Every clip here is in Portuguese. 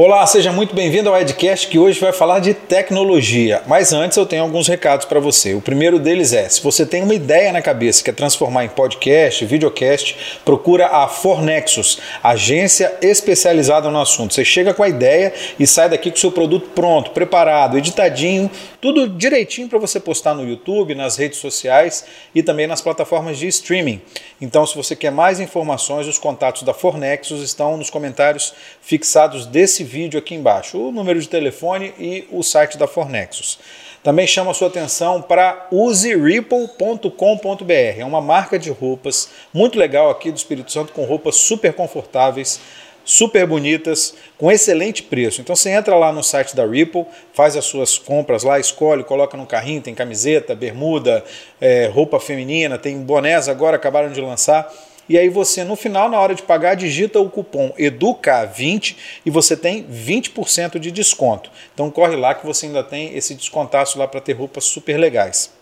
Olá, seja muito bem-vindo ao Edcast que hoje vai falar de tecnologia. Mas antes eu tenho alguns recados para você. O primeiro deles é: se você tem uma ideia na cabeça que é transformar em podcast, videocast, procura a Fornexus, agência especializada no assunto. Você chega com a ideia e sai daqui com o seu produto pronto, preparado, editadinho, tudo direitinho para você postar no YouTube, nas redes sociais e também nas plataformas de streaming. Então, se você quer mais informações, os contatos da Fornexus estão nos comentários fixados desse vídeo aqui embaixo, o número de telefone e o site da Fornexus. Também chama sua atenção para useripple.com.br. É uma marca de roupas muito legal aqui do Espírito Santo, com roupas super confortáveis, super bonitas, com excelente preço. Então você entra lá no site da Ripple, faz as suas compras lá, escolhe, coloca no carrinho, tem camiseta, bermuda, é, roupa feminina, tem bonés agora, acabaram de lançar. E aí você, no final, na hora de pagar, digita o cupom EDUCA20 e você tem 20% de desconto. Então corre lá que você ainda tem esse descontaço lá para ter roupas super legais.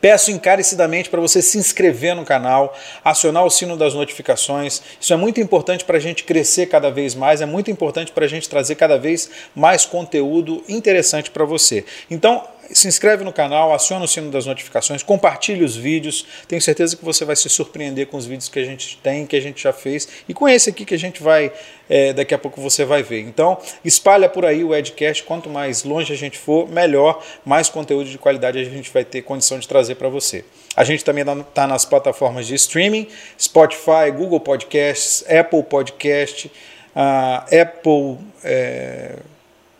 Peço encarecidamente para você se inscrever no canal, acionar o sino das notificações. Isso é muito importante para a gente crescer cada vez mais, é muito importante para a gente trazer cada vez mais conteúdo interessante para você. Então, se inscreve no canal, aciona o sino das notificações, compartilhe os vídeos. Tenho certeza que você vai se surpreender com os vídeos que a gente tem, que a gente já fez e com esse aqui que a gente vai, é, daqui a pouco você vai ver. Então, espalha por aí o Edcast. Quanto mais longe a gente for, melhor, mais conteúdo de qualidade a gente vai ter condição de trazer para você. A gente também está nas plataformas de streaming: Spotify, Google Podcasts, Apple Podcast, uh, Apple. É,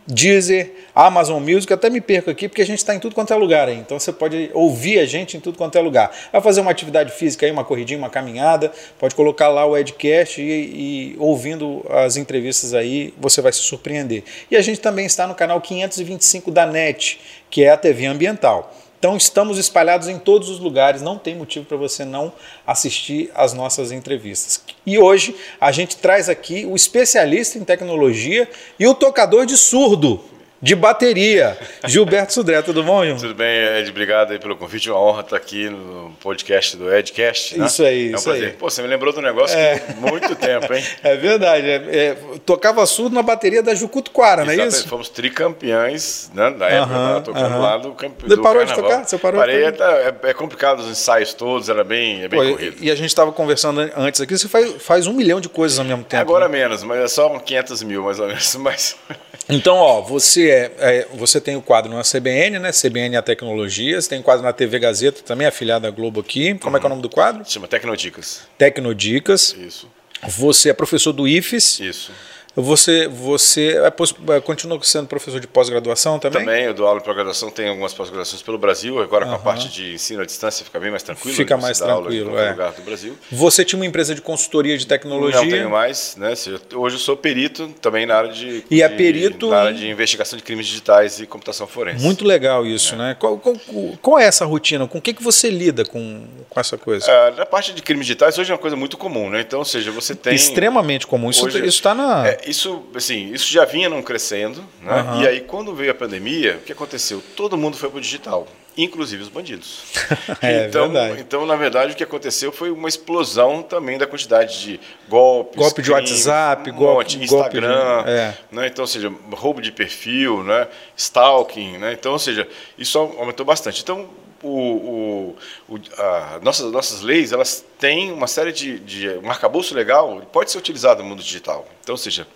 Deezer, Amazon Music, até me perco aqui porque a gente está em tudo quanto é lugar aí. Então você pode ouvir a gente em tudo quanto é lugar. Vai fazer uma atividade física aí, uma corridinha, uma caminhada, pode colocar lá o Edcast e, e ouvindo as entrevistas aí, você vai se surpreender. E a gente também está no canal 525 da NET, que é a TV ambiental. Então estamos espalhados em todos os lugares, não tem motivo para você não assistir às nossas entrevistas. E hoje a gente traz aqui o especialista em tecnologia e o tocador de surdo de bateria. Gilberto Sudré, tudo bom, João? Tudo bem, Ed, obrigado aí pelo convite. Uma honra estar aqui no podcast do Edcast. Né? Isso aí, é um isso prazer. aí. Pô, você me lembrou do negócio é. muito tempo, hein? É verdade. É, é, tocava surdo na bateria da Jucutuquara, não é isso? Fomos tricampeões né, da época, uh -huh, tocando uh -huh. lá do campeão. Você parou de tocar? Você parou? Parei, é, é, complicado os ensaios todos, era bem, é bem Pô, corrido. E a gente estava conversando antes aqui, você faz, faz um milhão de coisas ao mesmo tempo. Agora né? menos, mas é só 500 mil mais ou menos. Mas... Então, ó, você é, é, você tem o quadro na CBN, né? CBN a Tecnologias, tem quadro na TV Gazeta, também afiliada à Globo aqui. Como uhum. é que é o nome do quadro? Chama Tecnodicas. Tecnodicas. Isso. Você é professor do IFES. Isso. Você, você é, continua sendo professor de pós-graduação também? Também, eu dou aula de pós-graduação, tenho algumas pós-graduações pelo Brasil, agora uhum. com a parte de ensino à distância fica bem mais tranquilo. Fica mais tranquilo, é. lugar do Brasil. Você tinha uma empresa de consultoria de tecnologia? Não tenho mais, né? Hoje eu sou perito também na área de, e é perito na área de investigação de crimes digitais e computação forense. Muito legal isso, é. né? Qual, qual, qual, é essa rotina? Com o que, que você lida com, com essa coisa? É, na parte de crimes digitais hoje é uma coisa muito comum, né? Então, ou seja, você tem extremamente comum. Isso está na. É, isso, assim isso já vinha não crescendo, né? Uhum. E aí, quando veio a pandemia, o que aconteceu? Todo mundo foi para o digital, inclusive os bandidos. é, então, verdade. então, na verdade, o que aconteceu foi uma explosão também da quantidade de golpes. Golpe de WhatsApp, um golpe de Instagram. De, é. né? Então, ou seja, roubo de perfil, né? stalking. Né? Então, ou seja, isso aumentou bastante. Então, o, o, o, a, nossas, nossas leis elas têm uma série de, de um arcabouço legal pode ser utilizado no mundo digital. Então, ou seja,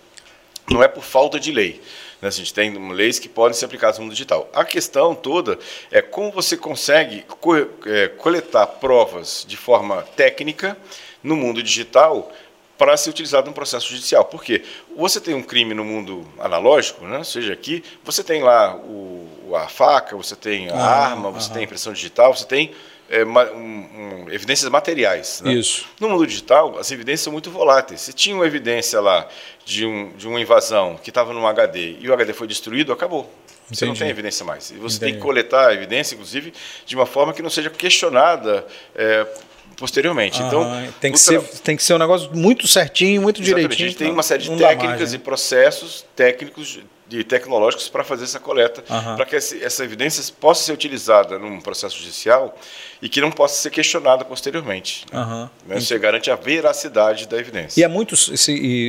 não é por falta de lei. Né? A gente tem leis que podem ser aplicadas no mundo digital. A questão toda é como você consegue co é, coletar provas de forma técnica no mundo digital para ser utilizado no processo judicial. Por quê? Você tem um crime no mundo analógico, né? seja, aqui você tem lá o, a faca, você tem a ah, arma, você tem a impressão digital, você tem é, um, um, evidências materiais. Né? Isso. No mundo digital, as evidências são muito voláteis. Se tinha uma evidência lá de, um, de uma invasão que estava num HD e o HD foi destruído, acabou. Você Entendi. não tem evidência mais. E você Entendi. tem que coletar a evidência, inclusive, de uma forma que não seja questionada é, posteriormente. então tem que, ser, tem que ser um negócio muito certinho, muito Exatamente. direitinho. A gente tem uma série de técnicas e processos técnicos de tecnológicos para fazer essa coleta, uhum. para que essa evidência possa ser utilizada num processo judicial e que não possa ser questionada posteriormente. Uhum. Né? Você garante a veracidade da evidência. E é muito,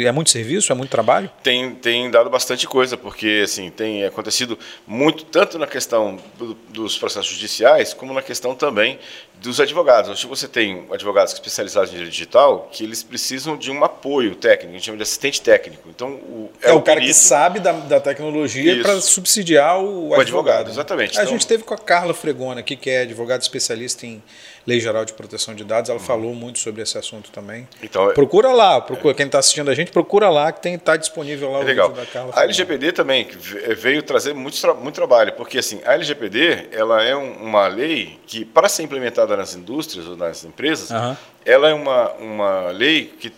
é muito serviço, é muito trabalho? Tem, tem dado bastante coisa, porque assim tem acontecido muito, tanto na questão do, dos processos judiciais, como na questão também dos advogados. Hoje você tem advogados especializados em direito digital que eles precisam de um apoio técnico, a gente chama de assistente técnico. Então, o, é, é o, o cara perito, que sabe da, da tecnologia para subsidiar o, o advogado. advogado. Exatamente. A então, gente teve com a Carla Fregona aqui, que é advogada especialista em Lei Geral de Proteção de Dados, ela uhum. falou muito sobre esse assunto também. Então, procura lá, procura, é. quem está assistindo a gente, procura lá, que está disponível lá é o legal. vídeo da Carla. A LGPD também veio trazer muito, muito trabalho, porque assim, a LGPD ela é uma lei que, para ser implementada nas indústrias ou nas empresas, uhum. ela é uma, uma lei que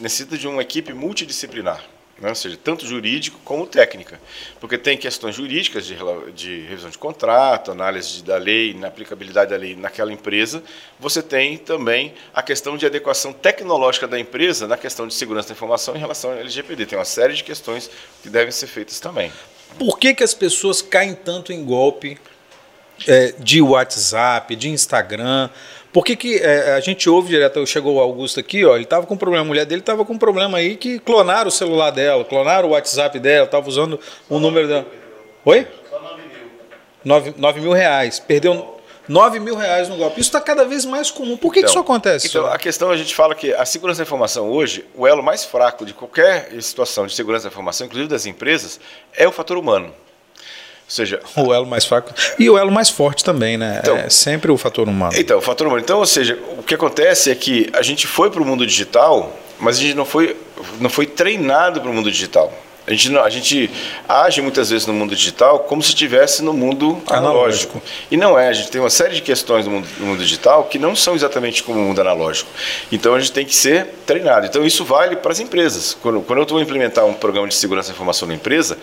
necessita de uma equipe multidisciplinar né? ou seja, tanto jurídico como técnica, porque tem questões jurídicas de, de revisão de contrato, análise da lei, na aplicabilidade da lei naquela empresa, você tem também a questão de adequação tecnológica da empresa na questão de segurança da informação em relação ao LGPD. Tem uma série de questões que devem ser feitas também. Por que, que as pessoas caem tanto em golpe é, de WhatsApp, de Instagram? Por que, que é, a gente ouve direto, chegou o Augusto aqui, ó, ele estava com um problema, a mulher dele estava com um problema aí que clonaram o celular dela, clonaram o WhatsApp dela, estava usando o número dela. Oi? Só 9 mil. 9, mil reais. Perdeu 9 mil reais no golpe. Isso está cada vez mais comum. Por que, então, que isso acontece? Então, a questão a gente fala que a segurança da informação hoje, o elo mais fraco de qualquer situação de segurança da informação, inclusive das empresas, é o fator humano. Ou seja, o elo mais fraco e o elo mais forte também, né? Então, é sempre o fator humano. Então, o fator humano. Então, ou seja, o que acontece é que a gente foi para o mundo digital, mas a gente não foi, não foi treinado para o mundo digital. A gente, não, a gente age muitas vezes no mundo digital como se estivesse no mundo analógico. analógico. E não é. A gente tem uma série de questões no mundo, no mundo, digital que não são exatamente como o mundo analógico. Então a gente tem que ser treinado. Então isso vale para as empresas. Quando, quando eu vou implementar um programa de segurança da informação na empresa,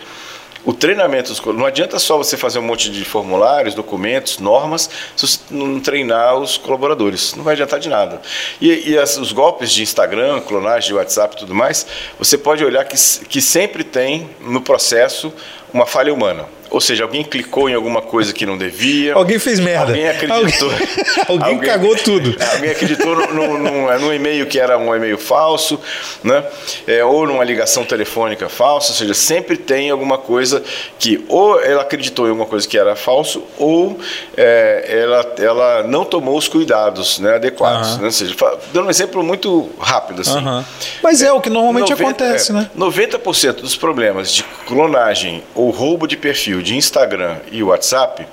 o treinamento, não adianta só você fazer um monte de formulários, documentos, normas, se você não treinar os colaboradores. Não vai adiantar de nada. E, e as, os golpes de Instagram, clonagem de WhatsApp e tudo mais, você pode olhar que, que sempre tem no processo uma falha humana. Ou seja, alguém clicou em alguma coisa que não devia. Alguém fez merda. Alguém acreditou. alguém, alguém cagou tudo. Alguém acreditou num, num, num, e-mail que era um e-mail falso, né? É, ou numa ligação telefônica falsa. Ou seja, sempre tem alguma coisa que ou ela acreditou em alguma coisa que era falso, ou é, ela, ela não tomou os cuidados né, adequados. Uhum. Né? Ou seja, dando um exemplo muito rápido. Assim. Uhum. Mas é, é, o que normalmente 90, acontece, né? 90% dos problemas de clonagem ou roubo de perfil de Instagram e WhatsApp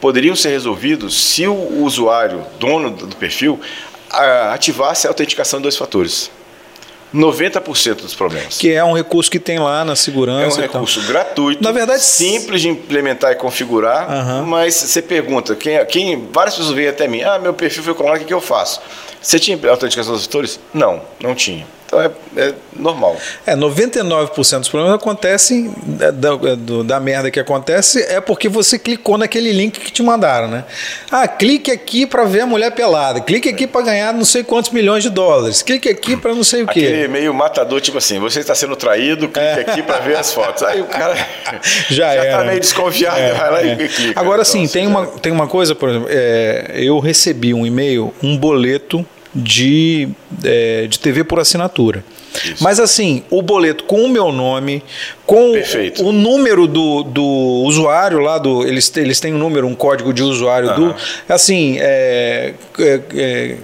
poderiam ser resolvidos se o usuário, dono do perfil, ativasse a autenticação de dois fatores. 90% dos problemas. Que é um recurso que tem lá na segurança. É um recurso gratuito, na verdade, simples de implementar e configurar, uhum. mas você pergunta, quem, quem, várias pessoas até mim, ah, meu perfil foi clonado, o que, que eu faço? Você tinha autenticação dos fatores? Não, não tinha. Então é, é normal. É, 99% dos problemas acontecem, da, da, da, merda que acontece, é porque você clicou naquele link que te mandaram, né? Ah, clique aqui para ver a mulher pelada, clique aqui para ganhar não sei quantos milhões de dólares, clique aqui para não sei o quê. Aquele meio matador, tipo assim, você está sendo traído, clique é. aqui para ver as fotos. Aí o cara já, já tá meio desconfiado, é, vai lá é. e clica. Agora então, sim, tem, uma, tem uma coisa, por exemplo, é, eu recebi um e-mail, um boleto de, é, de TV por assinatura. Isso. Mas assim, o boleto com o meu nome, com Perfeito. o número do, do usuário lá, do, eles, eles têm um número, um código de usuário uhum. do. Assim, é, é,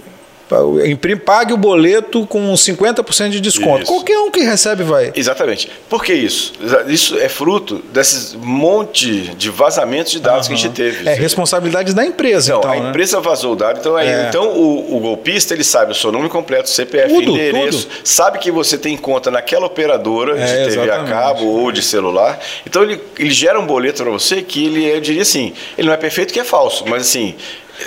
é pague o boleto com 50% de desconto. Isso. Qualquer um que recebe vai. Exatamente. Por que isso? Isso é fruto desses monte de vazamentos de dados uhum. que a gente teve. É responsabilidade da empresa. Então, então a né? empresa vazou o dado. Então, aí, é. então o, o, golpista ele sabe o seu nome completo, CPF, tudo, endereço, tudo. sabe que você tem conta naquela operadora é, de TV a cabo ou de celular. Então ele, ele gera um boleto para você que ele, eu diria assim, ele não é perfeito que é falso, mas assim,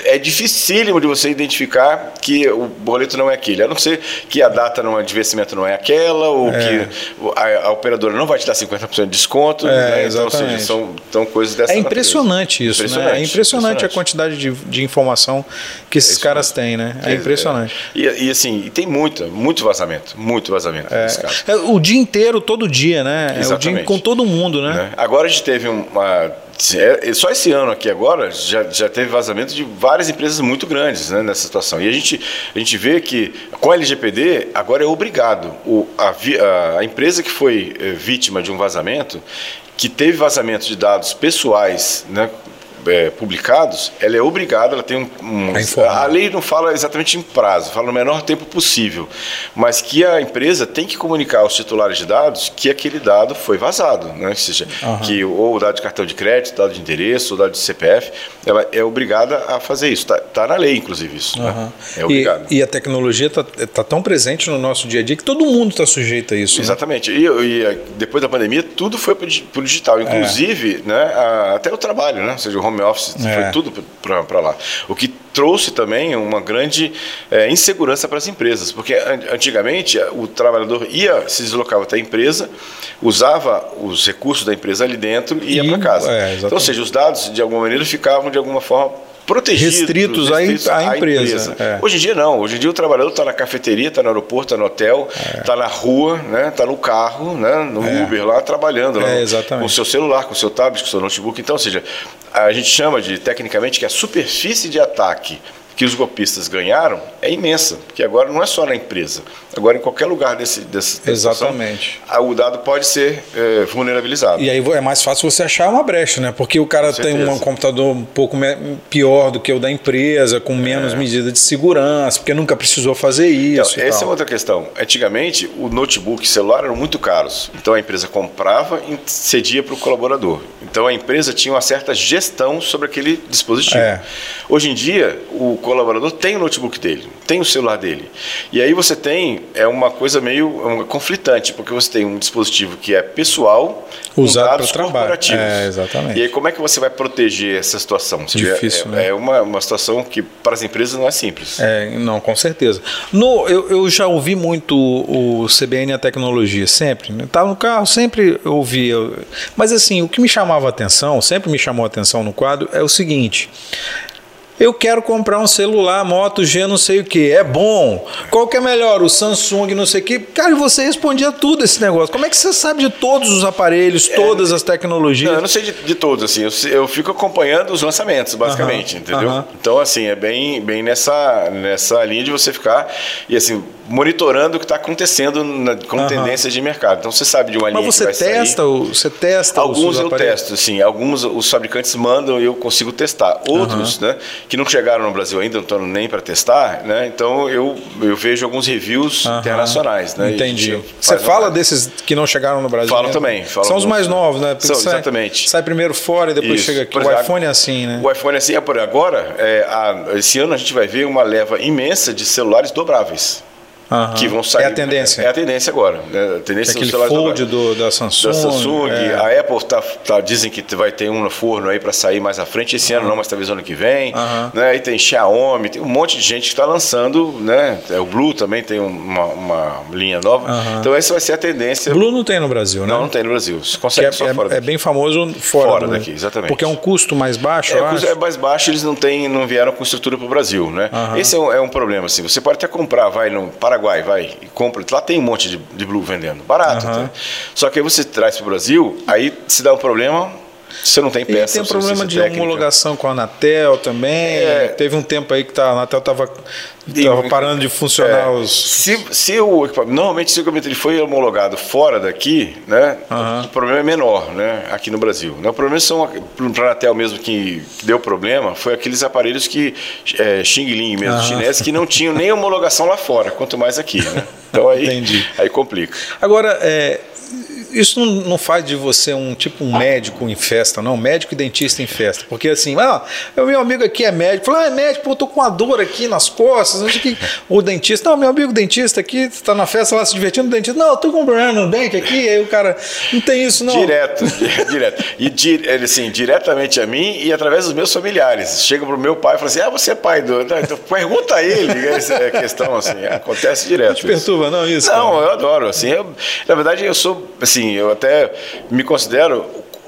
é dificílimo de você identificar que o boleto não é aquele, a não ser que a data não, de vencimento não é aquela, ou é. que a, a, operadora não vai te dar 50% de desconto. É, né? Então, ou seja, são, são coisas dessa É impressionante natureza. isso, impressionante, né? É impressionante, impressionante, a quantidade de, de informação que esses é caras têm, né? É, impressionante. E, e, assim, e tem muita, muito vazamento, muito vazamento é. é, o dia inteiro, todo dia, né? Exatamente. É o dia com todo mundo, né? né? Agora a gente teve uma é, só esse ano aqui agora já, já teve vazamento de várias empresas muito grandes né, nessa situação. E a gente, a gente vê que com a LGPD agora é obrigado. O, a, a, empresa que foi é, vítima de um vazamento, que teve vazamento de dados pessoais, né, é, publicados, ela é obrigada, ela tem um, um a, lei não fala exatamente em prazo, fala no menor tempo possível, mas que a empresa tem que comunicar aos titulares de dados que aquele dado foi vazado, né? Ou seja, uhum. que ou o dado de cartão de crédito, dado de endereço, o dado de CPF, ela é obrigada a fazer isso. Está tá na lei, inclusive isso. Uhum. Né? É obrigado. E, e a tecnologia está tá tão presente no nosso dia a dia que todo mundo está sujeito a isso. Né? Exatamente. Né? E, e, depois da pandemia tudo foi para o digital, inclusive, é. né, a, até o trabalho, né? Ou seja, o home office, é. foi tudo para lá. O que trouxe também uma grande é, insegurança para as empresas, porque antigamente o trabalhador ia, se deslocava até a empresa, usava os recursos da empresa ali dentro e ia para casa. É, então, ou seja, os dados de alguma maneira ficavam de alguma forma protegidos, restritos, restritos à, empresa. empresa. É. Hoje em dia não. Hoje em dia o trabalhador está na cafeteria, está no aeroporto, está no hotel, está é. na rua, né? Está no carro, né? No é. Uber lá trabalhando, lá, é, com o seu celular, com o seu tablet, com o seu notebook. Então, ou seja, a gente chama de tecnicamente que a superfície de ataque que os golpistas ganharam é imensa, porque agora não é só na empresa, agora em qualquer lugar desse, desse Exatamente. Situação, o dado pode ser é, vulnerabilizado. E aí é mais fácil você achar uma brecha, né? Porque o cara tem um computador um pouco pior do que o da empresa, com menos é. medida de segurança, porque nunca precisou fazer isso. Então, essa tal. é outra questão. Antigamente, o notebook e celular eram muito caros, então a empresa comprava e cedia para o colaborador. Então a empresa tinha uma certa gestão sobre aquele dispositivo. É. Hoje em dia, o colaborador tem o notebook dele, tem o celular dele. E aí você tem é uma coisa meio uma, conflitante, porque você tem um dispositivo que é pessoal, usado para trabalho. É, exatamente. E aí como é que você vai proteger essa situação? Difícil, é, né? é uma, uma situação que para as empresas não é simples. É, não, com certeza. No, eu, eu já ouvi muito o CBN a tecnologia, sempre. Estava né? no carro, sempre ouvi. Mas assim, o que me chamava a atenção, sempre me chamou a atenção no quadro, é o seguinte. Eu quero comprar um celular Moto G não sei o que. É bom. Qual que é melhor? O Samsung não sei o que. Cara, você respondia tudo esse negócio. Como é que você sabe de todos os aparelhos, é, todas as tecnologias? Não, eu não sei de, de todos, assim. Eu, eu, fico acompanhando os lançamentos, basicamente, uh -huh, entendeu? Uh -huh. Então, assim, é bem, bem nessa, nessa linha de você ficar. E assim, monitorando o que está acontecendo na, com uhum. tendência de mercado. Então você sabe de uma linha Mas você testa, sair. você testa Alguns eu testo, sim. Alguns os fabricantes mandam e eu consigo testar. Outros, né, que não chegaram no Brasil ainda, não estão nem para testar, né? Então eu, eu vejo alguns reviews uhum. internacionais, né? Entendi. Você fala desses que não chegaram no Brasil? Falo também. Falo São os mais novos, né? São, sai, exatamente. Sai primeiro fora e depois Isso. chega aqui. O iPhone é assim, né? O iPhone é assim. É por agora, é, a, esse ano a gente vai ver uma leva imensa de celulares dobráveis. Uhum. que vão sair. É a tendência. É a tendência agora. Né? A tendência Aquele fold do, da Samsung. Da Samsung. É. A Apple tá, tá, dizem que vai ter um no forno aí para sair mais à frente. Esse uhum. ano não, mas talvez ano que vem. Uhum. Né? Aí tem Xiaomi, tem um monte de gente que está lançando. Né? É, o Blue também tem uma, uma linha nova. Então essa vai ser a tendência. Blue não tem no Brasil, né? Não, não tem no Brasil. Você consegue é, só é, fora daqui. É bem famoso fora, fora daqui, exatamente. Porque é um custo mais baixo, é, custo é mais baixo, eles não, têm, não vieram com estrutura para o Brasil. Né? Esse é um, é um problema. Assim. Você pode até comprar, vai no Paraguai, vai compra. Lá tem um monte de, de Blue vendendo, barato. Uhum. Tá? Só que aí você traz para o Brasil, aí se dá um problema, você não tem peça. E tem problema de técnica. homologação com a Anatel também. É, Teve um tempo aí que tá, a Anatel estava tava parando de funcionar é, os. Se, se o equipamento, normalmente se o equipamento ele foi homologado fora daqui, né, uhum. o problema é menor, né, aqui no Brasil. Né, o problema são para a Anatel mesmo que, que, deu problema, foi aqueles aparelhos que é, Xing Ling mesmo, uhum. chineses que não tinham nem homologação lá fora, quanto mais aqui, né? Então aí, aí complica. Agora, é, isso não, não, faz de você um tipo um médico em festa, não? Médico e dentista em festa. Porque assim, ah, meu amigo aqui é médico. Fala, ah, é médico, pô, eu tô com uma dor aqui nas costas. Não sei que. O dentista, não, meu amigo dentista aqui, tá na festa lá se divertindo, o dentista, não, eu tô com um problema no dente aqui. Aí o cara, não tem isso, não. Direto, direto. E ele, assim, diretamente a mim e através dos meus familiares. Chega pro meu pai e fala assim: ah, você é pai do. Então, pergunta a ele, essa é questão, assim, acontece direto. Não te perturba, não, isso? Não, cara. eu adoro. Assim, eu, na verdade, eu sou, assim, eu até me considero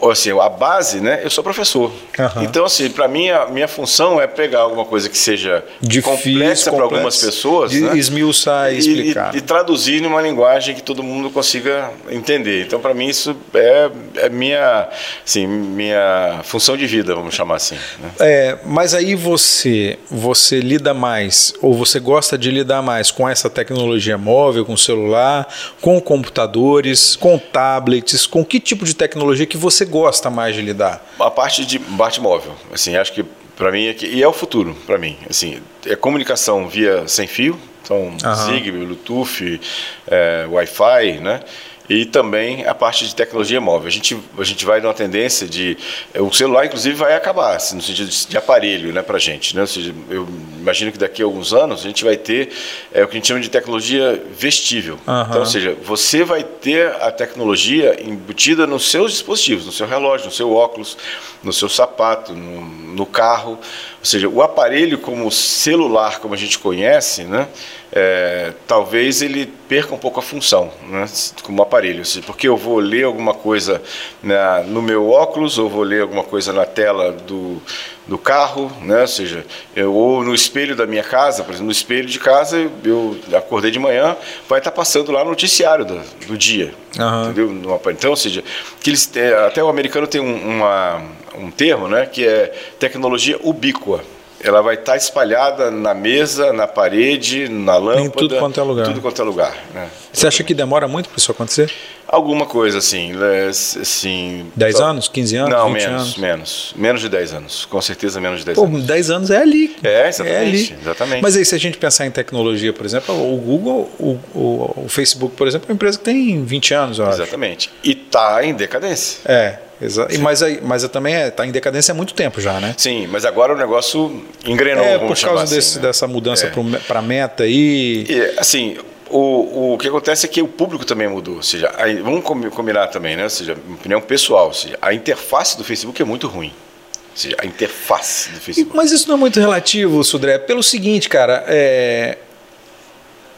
assim, a base, né? Eu sou professor. Uhum. Então, assim, para mim, a minha função é pegar alguma coisa que seja Difícil, complexa para algumas pessoas, de né? esmiuçar e explicar. E, e, traduzir numa linguagem que todo mundo consiga entender. Então, para mim, isso é, é minha, assim, minha função de vida, vamos chamar assim. Né? É, mas aí você, você lida mais, ou você gosta de lidar mais com essa tecnologia móvel, com celular, com computadores, com tablets, com que tipo de tecnologia que você gosta mais de lidar? A parte de parte móvel, assim, acho que para mim é que, e é o futuro para mim, assim, é comunicação via sem fio, então uhum. Zigbee, Bluetooth, é, Wi-Fi, né? E também a parte de tecnologia móvel. A gente, a gente vai numa tendência de. O celular, inclusive, vai acabar, assim, no sentido de, de aparelho né, para a gente. Né? Ou seja, eu imagino que daqui a alguns anos a gente vai ter é, o que a gente chama de tecnologia vestível. Uhum. Então, ou seja, você vai ter a tecnologia embutida nos seus dispositivos, no seu relógio, no seu óculos, no seu sapato, no, no carro. Ou seja, o aparelho como celular, como a gente conhece, né? é, talvez ele perca um pouco a função né, como aparelho. Porque eu vou ler alguma coisa na, no meu óculos, ou vou ler alguma coisa na tela do, do carro, né, ou seja, eu, ou no espelho da minha casa, por exemplo, no espelho de casa, eu acordei de manhã, vai estar passando lá no noticiário do, do dia. Uhum. Entendeu? Então, ou seja, que eles, é, até o americano tem um, uma, um termo né, que é tecnologia ubíqua ela vai estar espalhada na mesa, na parede, na lâmpada. Em tudo quanto é lugar. Tudo quanto é lugar. Né? Você acha que demora muito para isso acontecer? Alguma coisa assim. assim 10 só... anos, 15 anos? Não, menos, anos? menos. Menos de 10 anos. Com certeza menos de 10 Pô, anos. 10 anos é ali. É, exatamente, é ali. exatamente. Mas aí, se a gente pensar em tecnologia, por exemplo, o Google, o, o, o Facebook, por exemplo, é uma empresa que tem 20 anos, eu acho. Exatamente. E está em decadência. É. Exato. Mas, mas também está é, tá em decadência há muito tempo já, né? Sim, mas agora o negócio engrenou. É, por causa assim, desse, né? dessa mudança é. para a meta aí. E, assim, o, o que acontece é que o público também mudou. Ou seja, aí, vamos combinar também, né? Ou seja, opinião pessoal. Ou seja, a interface do Facebook é muito ruim. Ou seja, a interface do Facebook. Mas isso não é muito relativo, Sudré, pelo seguinte, cara, é,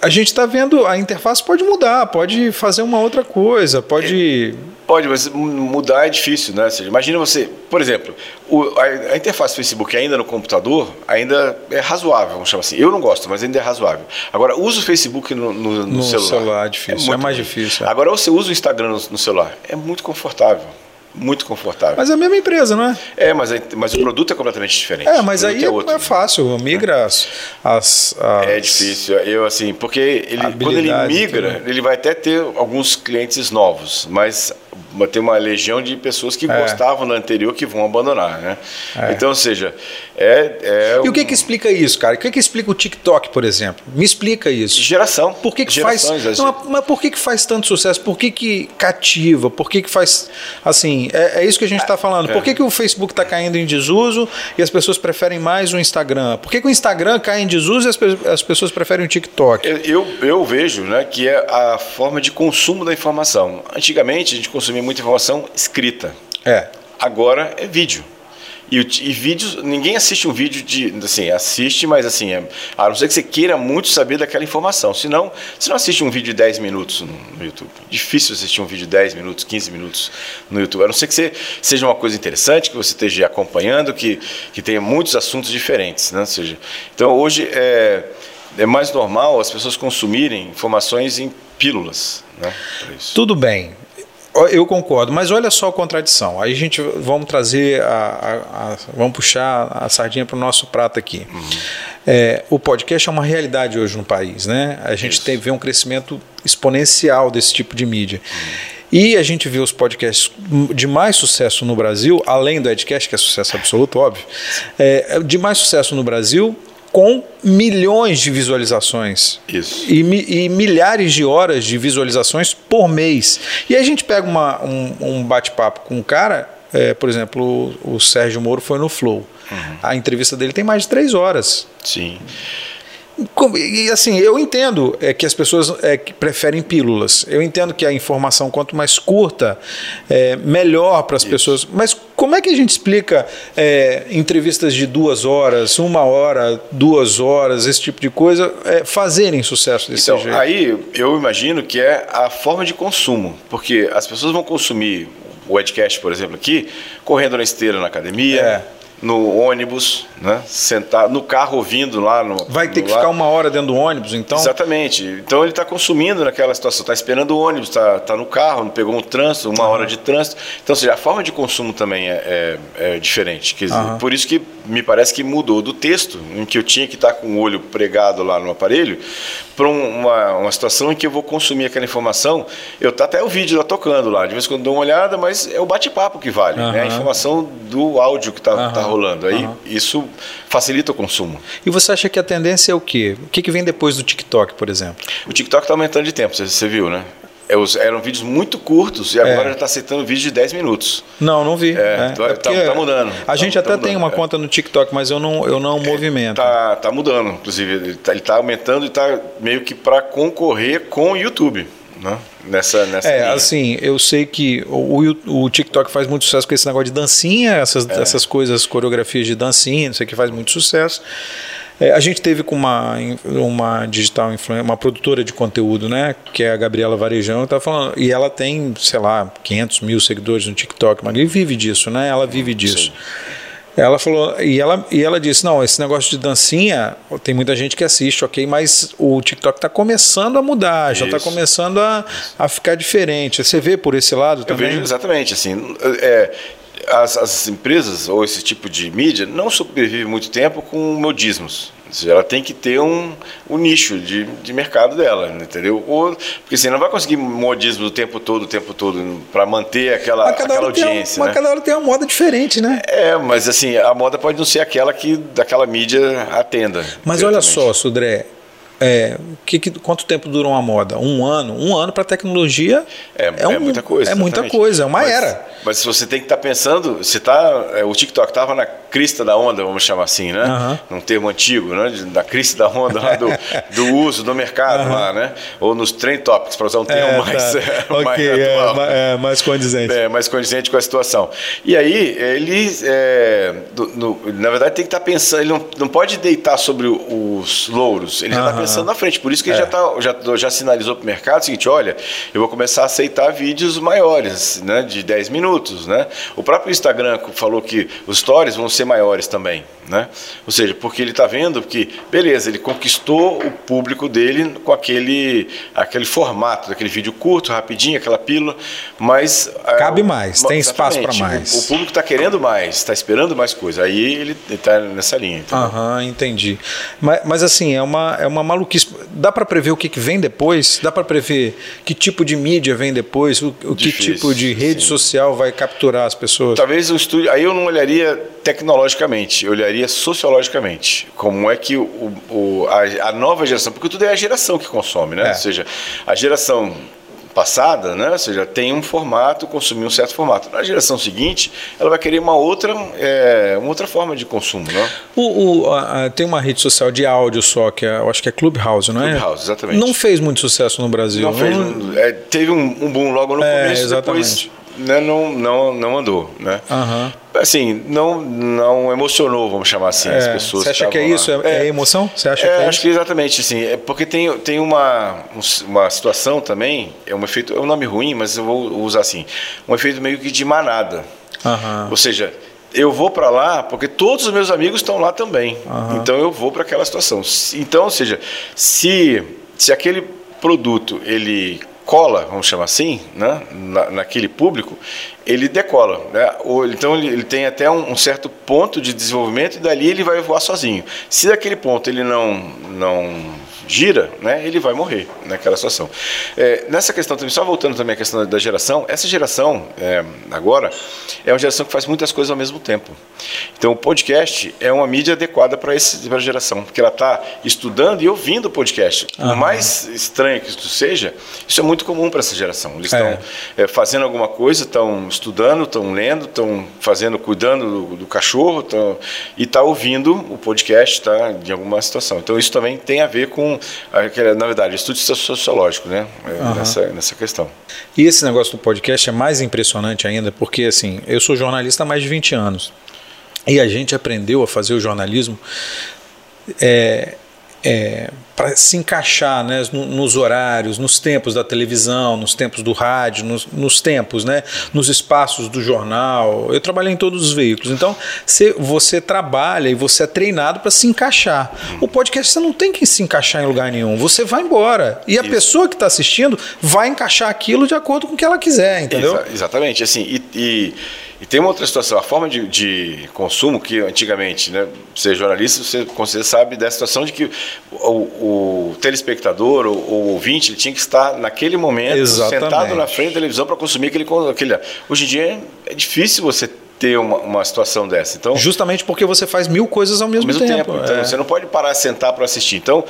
a gente está vendo, a interface pode mudar, pode fazer uma outra coisa, pode. Pode, mas mudar é difícil, né? Seja, imagina você, por exemplo, o, a, a, interface do Facebook ainda no computador ainda é razoável, vamos chamar assim. Eu não gosto, mas ainda é razoável. Agora, usa o Facebook no, no, no, no celular. celular é difícil, é, é mais ruim. difícil. É. Agora, você usa o Instagram no, no celular, é muito confortável muito confortável. Mas é a mesma empresa, não é? É, mas, mas o produto é completamente diferente. É, mas aí é, outro, é fácil, migra as, as, as, É difícil, eu assim, porque ele, quando ele migra, ele vai até ter alguns clientes novos, mas ter uma legião de pessoas que é. gostavam do anterior que vão abandonar, né? É. Então, ou seja, é, é E o que que explica isso, cara? O que que explica o TikTok, por exemplo? Me explica isso. Geração. Por que que faz... Não, mas por que que faz tanto sucesso? Por que que cativa? Por que que faz... Assim, é, é isso que a gente está falando. Por que que o Facebook está caindo em desuso e as pessoas preferem mais o Instagram? Por que que o Instagram cai em desuso e as, as pessoas preferem o TikTok? Eu, eu vejo né, que é a forma de consumo da informação. Antigamente, a gente consumia muita informação escrita. É. Agora é vídeo. E, e, vídeos, ninguém assiste um vídeo de. Assim, assiste, mas assim, é, a não ser que você queira muito saber daquela informação. Senão, você não assiste um vídeo de 10 minutos no, no, YouTube. Difícil assistir um vídeo de 10 minutos, 15 minutos no YouTube. A não ser que você, seja uma coisa interessante, que você esteja acompanhando, que, que tenha muitos assuntos diferentes. Né? Ou seja, então, hoje é, é mais normal as pessoas consumirem informações em pílulas. Né? Tudo bem. Eu concordo, mas olha só a contradição. Aí a gente vamos trazer, a, a, a vamos puxar a sardinha para o nosso prato aqui. Uhum. É, o podcast é uma realidade hoje no país, né? A gente tem, vê um crescimento exponencial desse tipo de mídia. Uhum. E a gente vê os podcasts de mais sucesso no Brasil, além do Edcast, que é sucesso absoluto, óbvio, é, de mais sucesso no Brasil com milhões de visualizações. Isso. E, e, milhares de horas de visualizações por mês. E aí a gente pega uma, um, um bate-papo com um cara, é, por exemplo, o, o, Sérgio Moro foi no Flow. Uhum. A entrevista dele tem mais de três horas. Sim. E assim, eu entendo é, que as pessoas é, que preferem pílulas. Eu entendo que a informação, quanto mais curta, é melhor para as pessoas. Mas como é que a gente explica é, entrevistas de duas horas, uma hora, duas horas, esse tipo de coisa, é, fazerem sucesso desse então, jeito? Aí eu imagino que é a forma de consumo, porque as pessoas vão consumir o Edcast, por exemplo, aqui, correndo na esteira na academia é no ônibus, né? Sentar no carro ouvindo lá no. Vai ter no que lá. ficar uma hora dentro do ônibus, então? Exatamente. Então ele está consumindo naquela situação, está esperando o ônibus, está tá no carro, pegou um trânsito, uma uhum. hora de trânsito. Então, ou seja, a forma de consumo também é, é, é diferente. Dizer, uhum. Por isso que me parece que mudou do texto, em que eu tinha que estar com o olho pregado lá no aparelho, para uma, uma situação em que eu vou consumir aquela informação. Eu tá até o vídeo lá tocando lá, de vez em quando dou uma olhada, mas é o bate-papo que vale, uhum. né? a informação do áudio que está uhum. tá rolando. Aí uhum. isso facilita o consumo. E você acha que a tendência é o quê? O que, que vem depois do TikTok, por exemplo? O TikTok está aumentando de tempo, você, viu, né? É, eram vídeos muito curtos e agora é. já está aceitando vídeos de 10 minutos. Não, não vi. É, é. Tá, é tá, tá, mudando. A gente tá, até tá tem uma é. conta no TikTok, mas eu não, eu não movimento. Tá, tá mudando, inclusive. Ele está tá aumentando e está meio que para concorrer com o YouTube. Né? Nessa, nessa é, linha. assim, eu sei que o, o, TikTok faz muito sucesso com esse negócio de dancinha, essas, é. essas coisas, coreografias de dancinha, não sei o que faz muito sucesso. É, a gente teve com uma, uma digital uma produtora de conteúdo, né, que é a Gabriela Varejão, tá falando, e ela tem, sei lá, 500 mil seguidores no TikTok, mas ele vive disso, né? Ela vive disso. Sim. Ela falou, e ela, e ela disse: não, esse negócio de dancinha, tem muita gente que assiste, ok, mas o TikTok está começando a mudar, já está começando a, a ficar diferente. Você vê por esse lado também? Eu vejo exatamente, assim. É, as, as, empresas ou esse tipo de mídia não sobrevive muito tempo com modismos. Seja, ela tem que ter um, um nicho de, de mercado dela, entendeu? Ou, porque você não vai conseguir modismo o tempo todo, o tempo todo, para manter aquela, aquela audiência. Um, né? Mas cada hora tem uma moda diferente, né? É, mas assim, a moda pode não ser aquela que daquela mídia atenda. Mas olha só, Sudré, é, que, que, quanto tempo dura uma moda? Um ano? Um ano para tecnologia é, é, um, é, muita coisa. É muita coisa, é uma mas, era. Mas se você tem que estar tá pensando, você tá, é, o TikTok estava na crista da onda, vamos chamar assim, né? Uhum. Num termo antigo, né? Da crista da onda do, do uso do mercado uhum. lá, né? Ou nos trend topics, para usar um termo é, mais, tá. mais okay, atual. É, mais condizente. É, mais condizente com a situação. E aí, ele, do, no, na verdade, tem que estar tá pensando, ele não, não pode deitar sobre os louros, ele já está pensando na frente. Por isso que ele já, tá, já, já sinalizou para o mercado o seguinte: olha, eu vou começar a aceitar vídeos maiores, né? De 10 minutos, né? O próprio Instagram falou que os stories vão ser ser maiores também, né? Ou seja, porque ele está vendo que, beleza, ele conquistou o público dele com aquele, aquele formato, daquele vídeo curto, rapidinho, aquela pílula, mas... É, Cabe mais, tem espaço para mais. O, o público está querendo mais, está esperando mais coisa, aí ele está nessa linha. Aham, uhum, entendi. Mas, mas, assim, é uma, é uma maluquice. Dá para prever o que, que vem depois? Dá para prever que tipo de mídia vem depois? O, o que tipo de rede sim. social vai capturar as pessoas? Talvez o estúdio... Aí eu não olharia tecnologicamente, eu olharia sociologicamente. Como é que o, o a, a, nova geração, porque tudo é a geração que consome, né? É. Ou seja, a geração passada, né? Ou seja, tem um formato, consumir um certo formato. Na geração seguinte, ela vai querer uma outra, é, uma outra forma de consumo, né? O, o a, tem uma rede social de áudio só, que é, eu acho que é Clubhouse, não é? Clubhouse, exatamente. Não fez muito sucesso no Brasil. Não, fez, é, teve um, um, boom logo no é, começo, exatamente. depois né, não, não, não andou, né? Uhum. Assim, não, não emocionou, vamos chamar assim, é, as pessoas. Você acha que é isso? É, é, emoção? Você acha é, que é acho que exatamente, assim, é porque tem, tem uma, uma situação também, é um efeito, é um nome ruim, mas eu vou usar assim, um efeito meio que de manada. Uhum. Ou seja, eu vou para lá porque todos os meus amigos estão lá também. Uhum. Então eu vou para aquela situação. Então, ou seja, se, se aquele produto ele cola, vamos chamar assim, né, na, naquele público, ele decola. Né? Ou, então ele, ele tem até um, um, certo ponto de desenvolvimento e dali ele vai voar sozinho. Se daquele ponto ele não, não gira, né, ele vai morrer naquela situação. É, nessa questão também, só voltando também à questão da geração, essa geração é, agora é uma geração que faz muitas coisas ao mesmo tempo. Então o podcast é uma mídia adequada para essa geração, porque ela está estudando e ouvindo o podcast. Uhum. Por mais estranho que isso seja, isso é muito comum para essa geração. Eles estão é. é. fazendo alguma coisa, estão estudando, estão lendo, estão fazendo, cuidando do, do cachorro, tão, e está ouvindo o podcast tá, de alguma situação. Então isso também tem a ver com, na verdade, estudo sociológico, né? Uhum. Nessa, nessa questão. E esse negócio do podcast é mais impressionante ainda, porque assim, eu sou jornalista há mais de 20 anos. E a gente aprendeu a fazer o jornalismo é, é, para se encaixar né, nos horários, nos tempos da televisão, nos tempos do rádio, nos, nos, tempos, né, nos espaços do jornal. Eu trabalhei em todos os veículos. Então, você, você trabalha e você é treinado para se encaixar. O podcast você não tem que se encaixar em lugar nenhum. Você vai embora. E a Isso. pessoa que está assistindo vai encaixar aquilo de acordo com o que ela quiser, entendeu? Exa exatamente. Assim, e, e e tem uma outra situação, a forma de, de consumo que antigamente, né, ser jornalista, você, você sabe da situação de que o, o telespectador, o, o, ouvinte, ele tinha que estar naquele momento Exatamente. sentado na frente da televisão para consumir aquele, aquele. Hoje em dia é difícil você ter uma, uma, situação dessa. Então, Justamente porque você faz mil coisas ao mesmo, ao mesmo tempo. tempo. Então, é. Você não pode parar, sentar para assistir. Então,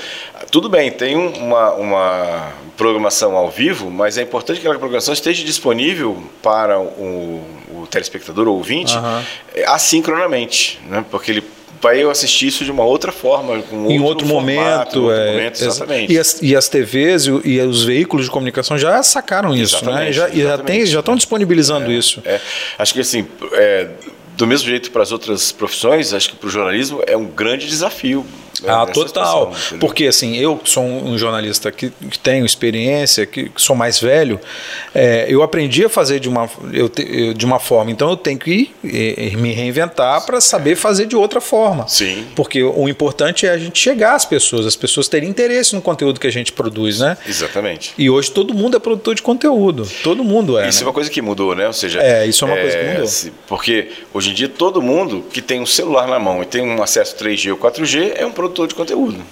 tudo bem, tem uma, uma programação ao vivo, mas é importante que aquela programação esteja disponível para o, o telespectador ou ouvinte uhum. assincronamente, né? porque ele vai eu assistir isso de uma outra forma, com em outro, outro formato, momento, outro é, momento, exatamente. E as, e as TVs e, e, os veículos de comunicação já sacaram isso, né? Já, já, tem, já estão disponibilizando é, isso. É. Acho que assim, é, do mesmo jeito para as outras profissões, acho que para o jornalismo é um grande desafio. Né, ah, total. Situação, Porque assim, eu sou um jornalista que, que tenho experiência, que, que sou mais velho, é, eu aprendi a fazer de uma, eu te, de uma forma, então eu tenho que ir, me reinventar para saber fazer de outra forma. Sim. Porque o importante é a gente chegar às pessoas, as pessoas terem interesse no conteúdo que a gente produz, né? Exatamente. E hoje todo mundo é produtor de conteúdo. Todo mundo é. Isso né? é uma coisa que mudou, né? Ou seja, é, isso é uma é, coisa que mudou. Porque hoje em dia todo mundo que tem um celular na mão e tem um acesso 3G ou 4G é um produtor de conteúdo.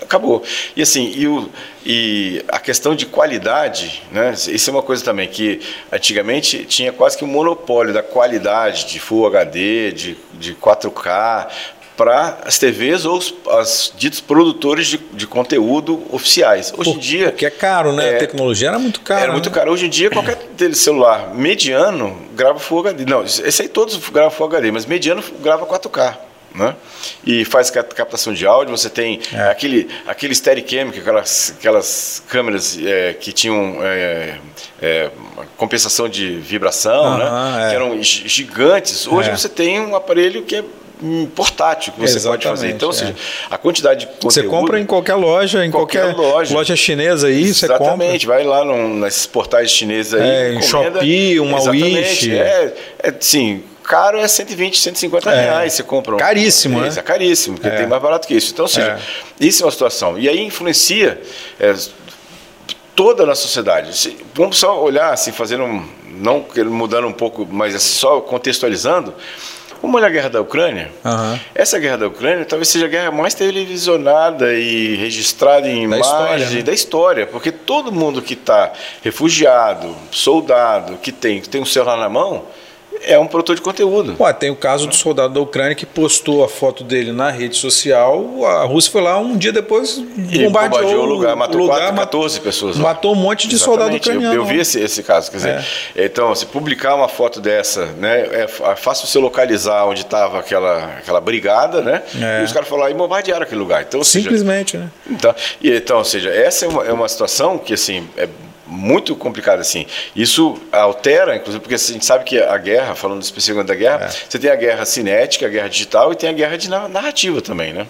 Acabou. E assim, e, o, e a questão de qualidade, né? Isso é uma coisa também que antigamente tinha quase que um monopólio da qualidade de Full HD, de, de 4K, para as TVs ou os as ditos produtores de, de conteúdo oficiais. Hoje em dia. Porque é caro, né? É, a tecnologia era muito cara. Era muito né? caro. Hoje em dia, qualquer celular mediano grava Full HD. Não, esse aí todos gravam Full HD, mas mediano grava 4K. Né? E faz captação de áudio, você tem é. aquele, aquele Steadicam, aquelas, aquelas câmeras é, que tinham é, é compensação de vibração, né? que eram gigantes. Hoje é. você tem um aparelho que é portátil que você Exatamente, pode fazer. Então, ou seja, a quantidade de conteúdo... Você compra em qualquer loja, em qualquer, qualquer loja. loja chinesa aí, Exatamente, você compra. Exatamente, vai lá num, nesses portais chineses aí. É, em Shopee, uma Wish. É, é, sim, caro é 120, 150 é. reais. Você compra um. Caríssimo, né? É caríssimo, porque é. tem mais barato que isso. Então, ou seja, é. isso é uma situação. E aí influencia é, toda a sociedade. Vamos só olhar, assim, fazendo um. Não mudando um pouco, mas assim, só contextualizando. Vamos olhar a guerra da Ucrânia. Uhum. Essa guerra da Ucrânia talvez seja a guerra mais televisionada e registrada em da imagem história, né? da história, porque todo mundo que está refugiado, soldado, que tem, que tem um celular na mão, é um produtor de conteúdo. Ué, tem o caso do soldado da Ucrânia que postou a foto dele na rede social. A Rússia foi lá um dia depois bombardeou, bombardeou o lugar, matou lugar, 4, 14 pessoas. Matou um monte de Exatamente. soldado ucraniano. Eu, eu vi esse, esse, caso. Quer dizer, é. então, se publicar uma foto dessa, né, é, é fácil você localizar onde estava aquela, aquela brigada, né? É. E os caras foram lá e bombardearam aquele lugar. Então, Simplesmente, seja, né? Então, e, então, ou seja, essa é uma, é uma situação que, assim, é muito complicado assim. Isso altera, inclusive, porque a gente sabe que a guerra, falando especificamente da guerra, é. você tem a guerra cinética, a guerra digital e tem a guerra de narrativa também, né?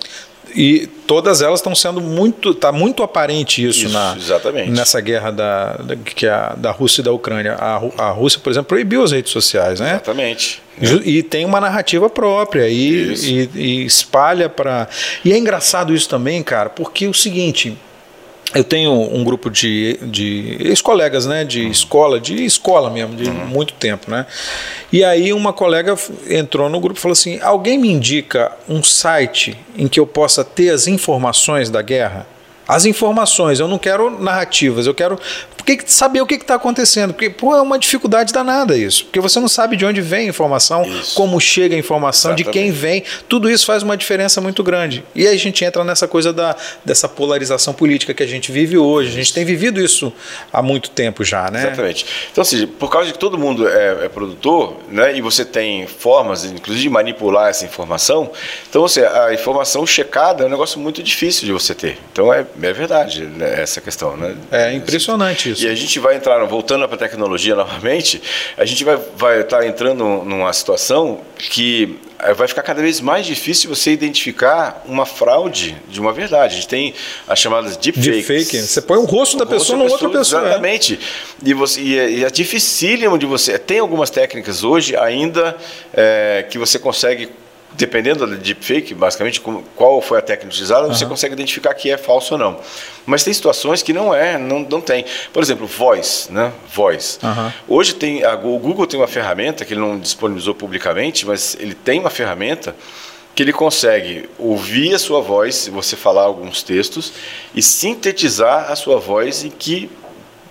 E todas elas estão sendo muito, está muito aparente isso, isso na, exatamente. nessa guerra da, da, que é da Rússia e da Ucrânia. A, a Rússia, por exemplo, proibiu as redes sociais, né? Exatamente. E tem uma narrativa própria e, e, e espalha para. E é engraçado isso também, cara, porque é o seguinte eu tenho um grupo de, de ex-colegas, né, de escola, de escola mesmo, de uhum. muito tempo, né? E aí uma colega entrou no grupo e falou assim: alguém me indica um site em que eu possa ter as informações da guerra? As informações, eu não quero narrativas, eu quero porque saber o que está acontecendo. Porque pô, é uma dificuldade danada isso. Porque você não sabe de onde vem a informação, isso. como chega a informação, Exatamente. de quem vem. Tudo isso faz uma diferença muito grande. E aí a gente entra nessa coisa da, dessa polarização política que a gente vive hoje. A gente tem vivido isso há muito tempo já, né? Exatamente. Então, assim, por causa de que todo mundo é, é produtor, né, e você tem formas, inclusive, de manipular essa informação, então, assim, a informação checada é um negócio muito difícil de você ter. Então, é, é verdade né, essa questão, né? É impressionante isso. E a gente vai entrar, voltando para a tecnologia novamente, a gente vai estar vai tá entrando numa situação que eh, vai ficar cada vez mais difícil você identificar uma fraude de uma verdade. A gente tem as chamadas deepfakes. Deepfake. Você põe o rosto o da rosto pessoa na outra pessoa. É. Exatamente. É. E, você, e, é, e é dificílimo de você. Tem algumas técnicas hoje ainda é, que você consegue dependendo da deepfake, basicamente, qual foi a técnica utilizada, uhum. você consegue identificar que é falso ou não. Mas tem situações que não é, não, não tem. Por exemplo, voz, né? Voz. Uhum. Hoje tem, a, o Google tem uma ferramenta que ele não disponibilizou publicamente, mas ele tem uma ferramenta que ele consegue ouvir a sua voz, você falar alguns textos, e sintetizar a sua voz em que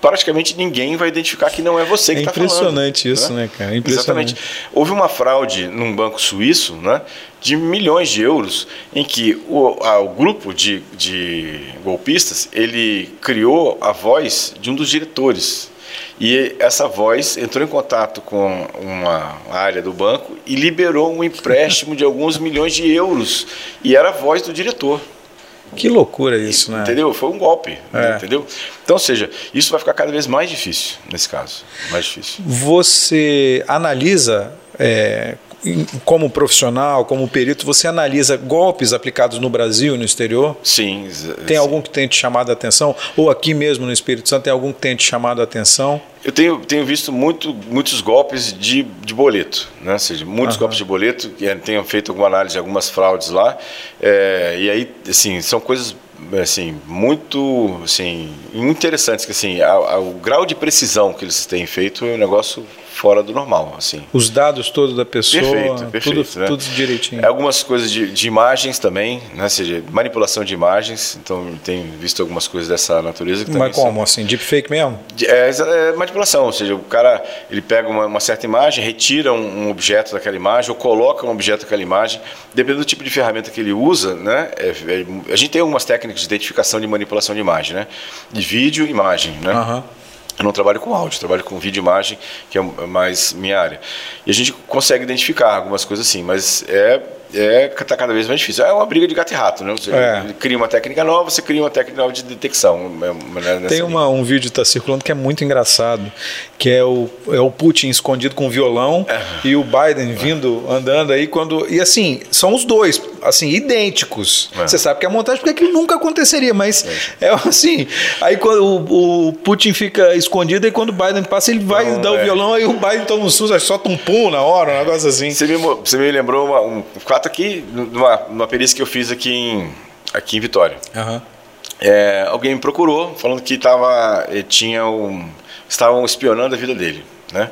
praticamente ninguém vai identificar que não é você que está é falando. Impressionante isso, né, né cara? É impressionante. Exatamente. Houve uma fraude num banco suíço, né, de milhões de euros, em que o, a, o grupo de, de golpistas ele criou a voz de um dos diretores. E essa voz entrou em contato com uma área do banco e liberou um empréstimo de alguns milhões de euros. E era a voz do diretor. Que loucura isso, né? Entendeu? Foi um golpe, é. entendeu? Então, ou seja, isso vai ficar cada vez mais difícil nesse caso, mais difícil. Você analisa é, como profissional, como perito, você analisa golpes aplicados no Brasil e no exterior? Sim. Tem sim. algum que tenha te chamado a atenção? Ou aqui mesmo no Espírito Santo, tem algum que tenha te chamado a atenção? Eu tenho, tenho visto muito, muitos golpes de, de boleto, né? ou seja, muitos golpes de boleto, que é, tenho feito alguma análise de algumas fraudes lá, é, e aí, assim, são coisas assim muito assim interessantes que assim a, a, o grau de precisão que eles têm feito é um negócio fora do normal, assim. Os dados todos da pessoa, perfeito, perfeito, tudo, né? tudo direitinho. Algumas coisas de, de, imagens também, né? Ou seja, manipulação de imagens. Então tem visto algumas coisas dessa natureza. Que Mas como são... assim, deepfake mesmo? É, é, manipulação, ou seja, o cara ele pega uma, uma certa imagem, retira um, um, objeto daquela imagem ou coloca um objeto daquela imagem, dependendo do tipo de ferramenta que ele usa, né? É, é, a gente tem algumas técnicas de identificação de manipulação de imagem, né? De vídeo, imagem, né? Uhum. Eu não trabalho com áudio, trabalho com vídeo e imagem, que é mais minha área. E a gente consegue identificar algumas coisas assim, mas é é tá cada vez mais difícil. É uma briga de gato e rato, né? Você é. cria uma técnica nova, você cria uma técnica nova de detecção. Né, Tem uma, um vídeo que está circulando que é muito engraçado, que é o, é o Putin escondido com violão é. e o Biden vindo, andando aí quando. E assim, são os dois, assim, idênticos. É. Você sabe que é montagem porque aquilo nunca aconteceria, mas é, é assim. Aí quando o, o, Putin fica escondido e quando o Biden passa, ele vai Não, dar o é. violão, aí o Biden toma um susto, solta um pum na hora, um negócio assim. Você me, você me lembrou uma, um fato aqui, numa, numa perícia que eu fiz aqui em, aqui em Vitória. Uhum. É, alguém me procurou falando que tava, eh, tinha um, estavam espionando a vida dele, né?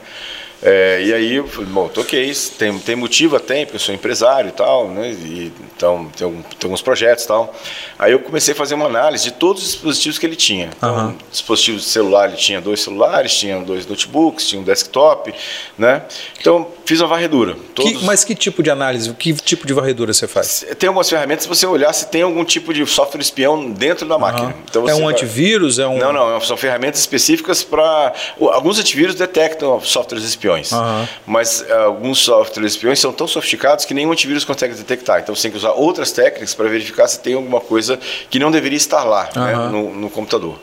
É, e aí eu falei, bom, toquei, tem, tem motivo até, porque eu sou empresário e tal, né? E, então tem, algum, tem alguns projetos e tal. Aí eu comecei a fazer uma análise de todos os dispositivos que ele tinha. Então, uhum. dispositivos de celular, ele tinha dois celulares, tinha dois notebooks, tinha um desktop, né? Então fiz uma varredura. Todos... Que, mas que tipo de análise, que tipo de varredura você faz? Tem algumas ferramentas se você olhar se tem algum tipo de software espião dentro da máquina. Uhum. Então, é um vai... antivírus? É um... Não, não, são ferramentas específicas para... Alguns antivírus detectam softwares espiões espiões. Uhum. Mas uh, alguns softwares espiões são tão sofisticados que nenhum antivírus consegue detectar. Então você tem que usar outras técnicas para verificar se tem alguma coisa que não deveria estar lá uhum. né, no, no computador.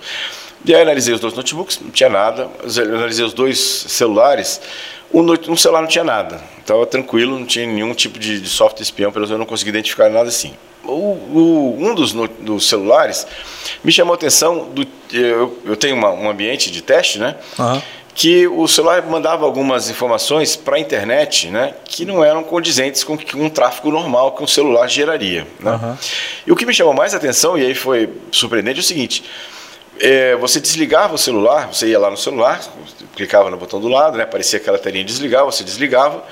E aí analisei os dois notebooks, não tinha nada. Analisei os dois celulares, um, um celular não tinha nada. Estava tranquilo, não tinha nenhum tipo de, de software espião, pelo menos eu não consegui identificar nada assim. O, o, um dos, no, dos, celulares me chamou a atenção. Do, eu, eu tenho uma, um ambiente de teste, né? Uhum que o celular mandava algumas informações para a internet né, que não eram condizentes com um tráfego normal que um celular geraria. Né? Uhum. E o que me chamou mais atenção, e aí foi surpreendente, é o seguinte: é, você desligava o celular, você ia lá no celular, clicava no botão do lado, né, aparecia aquela telinha de desligar, você desligava,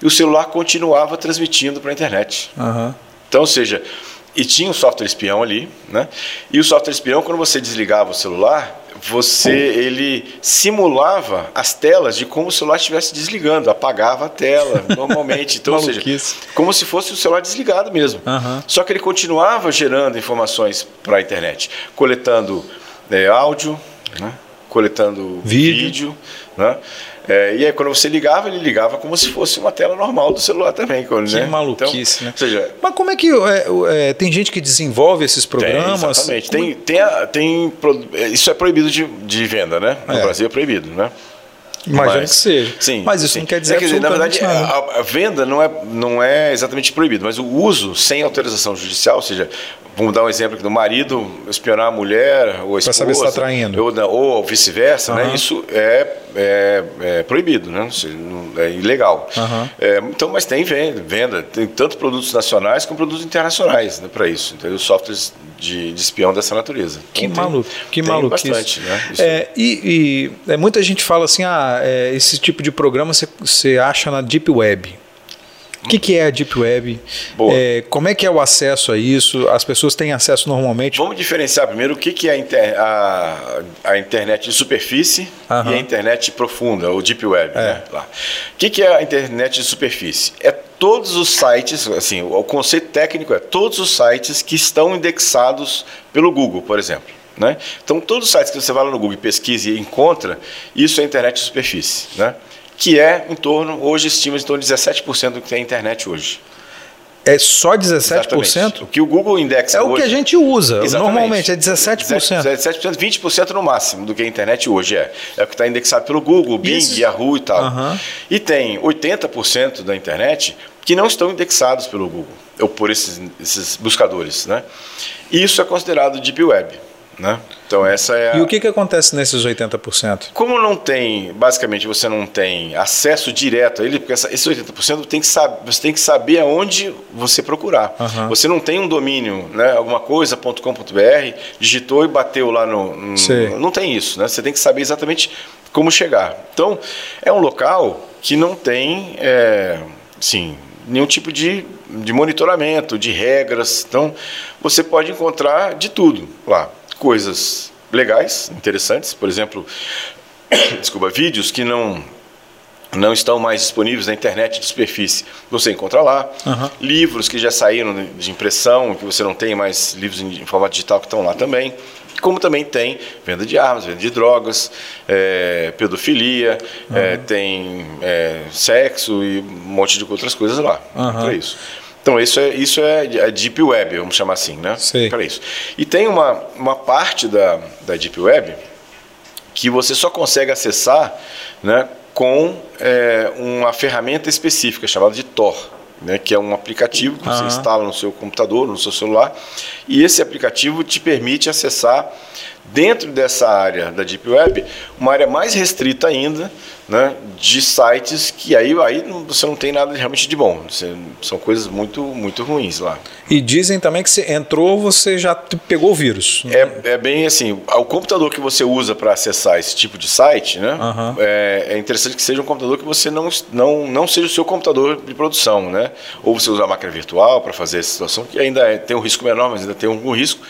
e o celular continuava transmitindo para a internet. Uhum. Então, ou seja, e tinha um software espião ali, né? E o software espião, quando você desligava o celular, você ele simulava as telas de como o celular estivesse desligando, apagava a tela normalmente, então, ou seja, como se fosse o celular desligado mesmo. Uhum. Só que ele continuava gerando informações para a internet, coletando é, áudio, né? coletando vídeo, vídeo né? É, e aí, quando você ligava, ele ligava como se fosse uma tela normal do celular também. Quando, que né? maluquice, então, né? Seja, Mas como é que. É, é, tem gente que desenvolve esses programas? Tem, exatamente. Tem, tem, a, tem, isso é proibido de, de venda, né? No é. Brasil é proibido, né? Imagino mas, que seja. Sim, mas isso sim. não quer dizer, é, quer dizer Na verdade, a, a, venda não é, não é exatamente proibido, mas o uso sem autorização judicial, ou seja, vamos dar um exemplo aqui do marido espionar a mulher ou a esposa. Para saber se está traindo. Ou, ou vice-versa, uhum. né? Isso é, é, é, proibido, né? É ilegal. Uhum. É, então, mas tem venda, venda, tem tanto produtos nacionais como produtos internacionais né, para isso, entendeu? Softwares de, de, espião dessa natureza. Que então, maluco, que maluco. bastante, né? É, e, e é, muita gente fala assim, ah, é, esse tipo de programa você acha na Deep Web. O que, que, é a Deep Web? É, como é que é o acesso a isso? As pessoas têm acesso normalmente? Vamos diferenciar primeiro o que, que é a, inter, a, a internet de superfície uhum. e a internet profunda, o Deep Web. É. Né? Lá. O que, que é a internet de superfície? É todos os sites, assim, o conceito técnico é todos os sites que estão indexados pelo Google, por exemplo. Né? Então, todos os sites que você vai lá no Google e pesquisa e encontra, isso é internet de superfície. Né? Que é em torno, hoje estima em torno de 17% do que tem a internet hoje. É só 17%? Exatamente. O que o Google indexa É hoje, o que a gente usa, Exatamente. normalmente, é 17%. 17%, 20% no máximo do que a internet hoje é. É o que está indexado pelo Google, Bing, Isso. Yahoo e tal. Uhum. E tem 80% da internet que não estão indexados pelo Google, ou por esses, esses buscadores. Né? E isso é considerado Deep Web. Né? Então essa é a... E o que, que acontece nesses 80%? Como não tem, basicamente você não tem acesso direto a ele, porque essa, esses 80% tem que saber, você tem que saber aonde você procurar. Uhum. Você não tem um domínio, né, alguma coisa.com.br, digitou e bateu lá no, no não tem isso, né? Você tem que saber exatamente como chegar. Então é um local que não tem, é, sim, nenhum tipo de, de monitoramento, de regras. Então você pode encontrar de tudo lá coisas legais, interessantes, por exemplo, desculpa, vídeos que não não estão mais disponíveis na internet de superfície. Você encontra lá. Uhum. Livros que já saíram de impressão, que você não tem mais livros em formato digital que estão lá também. Como também tem venda de armas, venda de drogas, é, pedofilia, uhum. é, tem é, sexo e um monte de outras coisas lá. Uhum. Para isso. Então, isso é, isso é a Deep Web, vamos chamar assim, né? Para isso. E tem uma, uma parte da, da Deep Web que você só consegue acessar né, com é, uma ferramenta específica chamada de Tor. Né, que é um aplicativo que você uhum. instala no seu computador, no seu celular, e esse aplicativo te permite acessar dentro dessa área da Deep Web, uma área mais restrita ainda, né, de sites que aí, aí você não tem nada realmente de bom. Você, são coisas muito, muito ruins lá. E dizem também que você entrou, você já pegou o vírus. É, é bem assim, o computador que você usa para acessar esse tipo de site, né, uhum. é, é, interessante que seja um computador que você não, não, não seja o seu computador de produção, né? Ou você usa a máquina virtual para fazer essa situação, que ainda é, tem um risco menor, mas ainda tem algum risco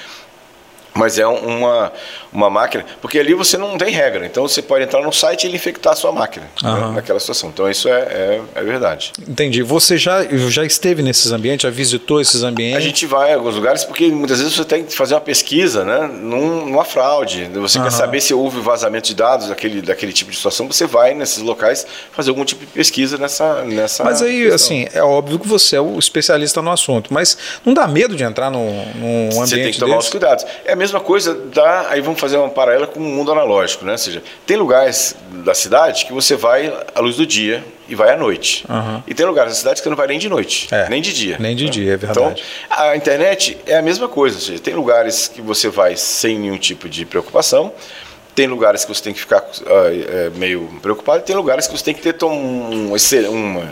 mas é uma, uma máquina, porque ali você não tem regra, então você pode entrar no site e ele infectar a sua máquina né, naquela situação. Então isso é, é, é, verdade. Entendi. Você já, já esteve nesses ambientes, já visitou esses ambientes? A gente vai a alguns lugares porque muitas vezes você tem que fazer uma pesquisa né, num, numa fraude. Você quer saber se houve vazamento de dados daquele, daquele tipo de situação, você vai nesses locais fazer algum tipo de pesquisa nessa. nessa mas aí, questão. assim, é óbvio que você é o especialista no assunto, mas não dá medo de entrar num, num ambiente Você tem que tomar desse? os cuidados. É a mesma coisa da. Aí vamos fazer uma paralela com o mundo analógico, né? Ou seja, tem lugares da cidade que você vai à luz do dia e vai à noite. Uhum. E tem lugares da cidade que você não vai nem de noite, é, nem de dia. Nem de né? dia, é verdade. Então, a internet é a mesma coisa. Ou seja, tem lugares que você vai sem nenhum tipo de preocupação tem lugares que você tem que ficar uh, meio preocupado, tem lugares que você tem que ter um, um,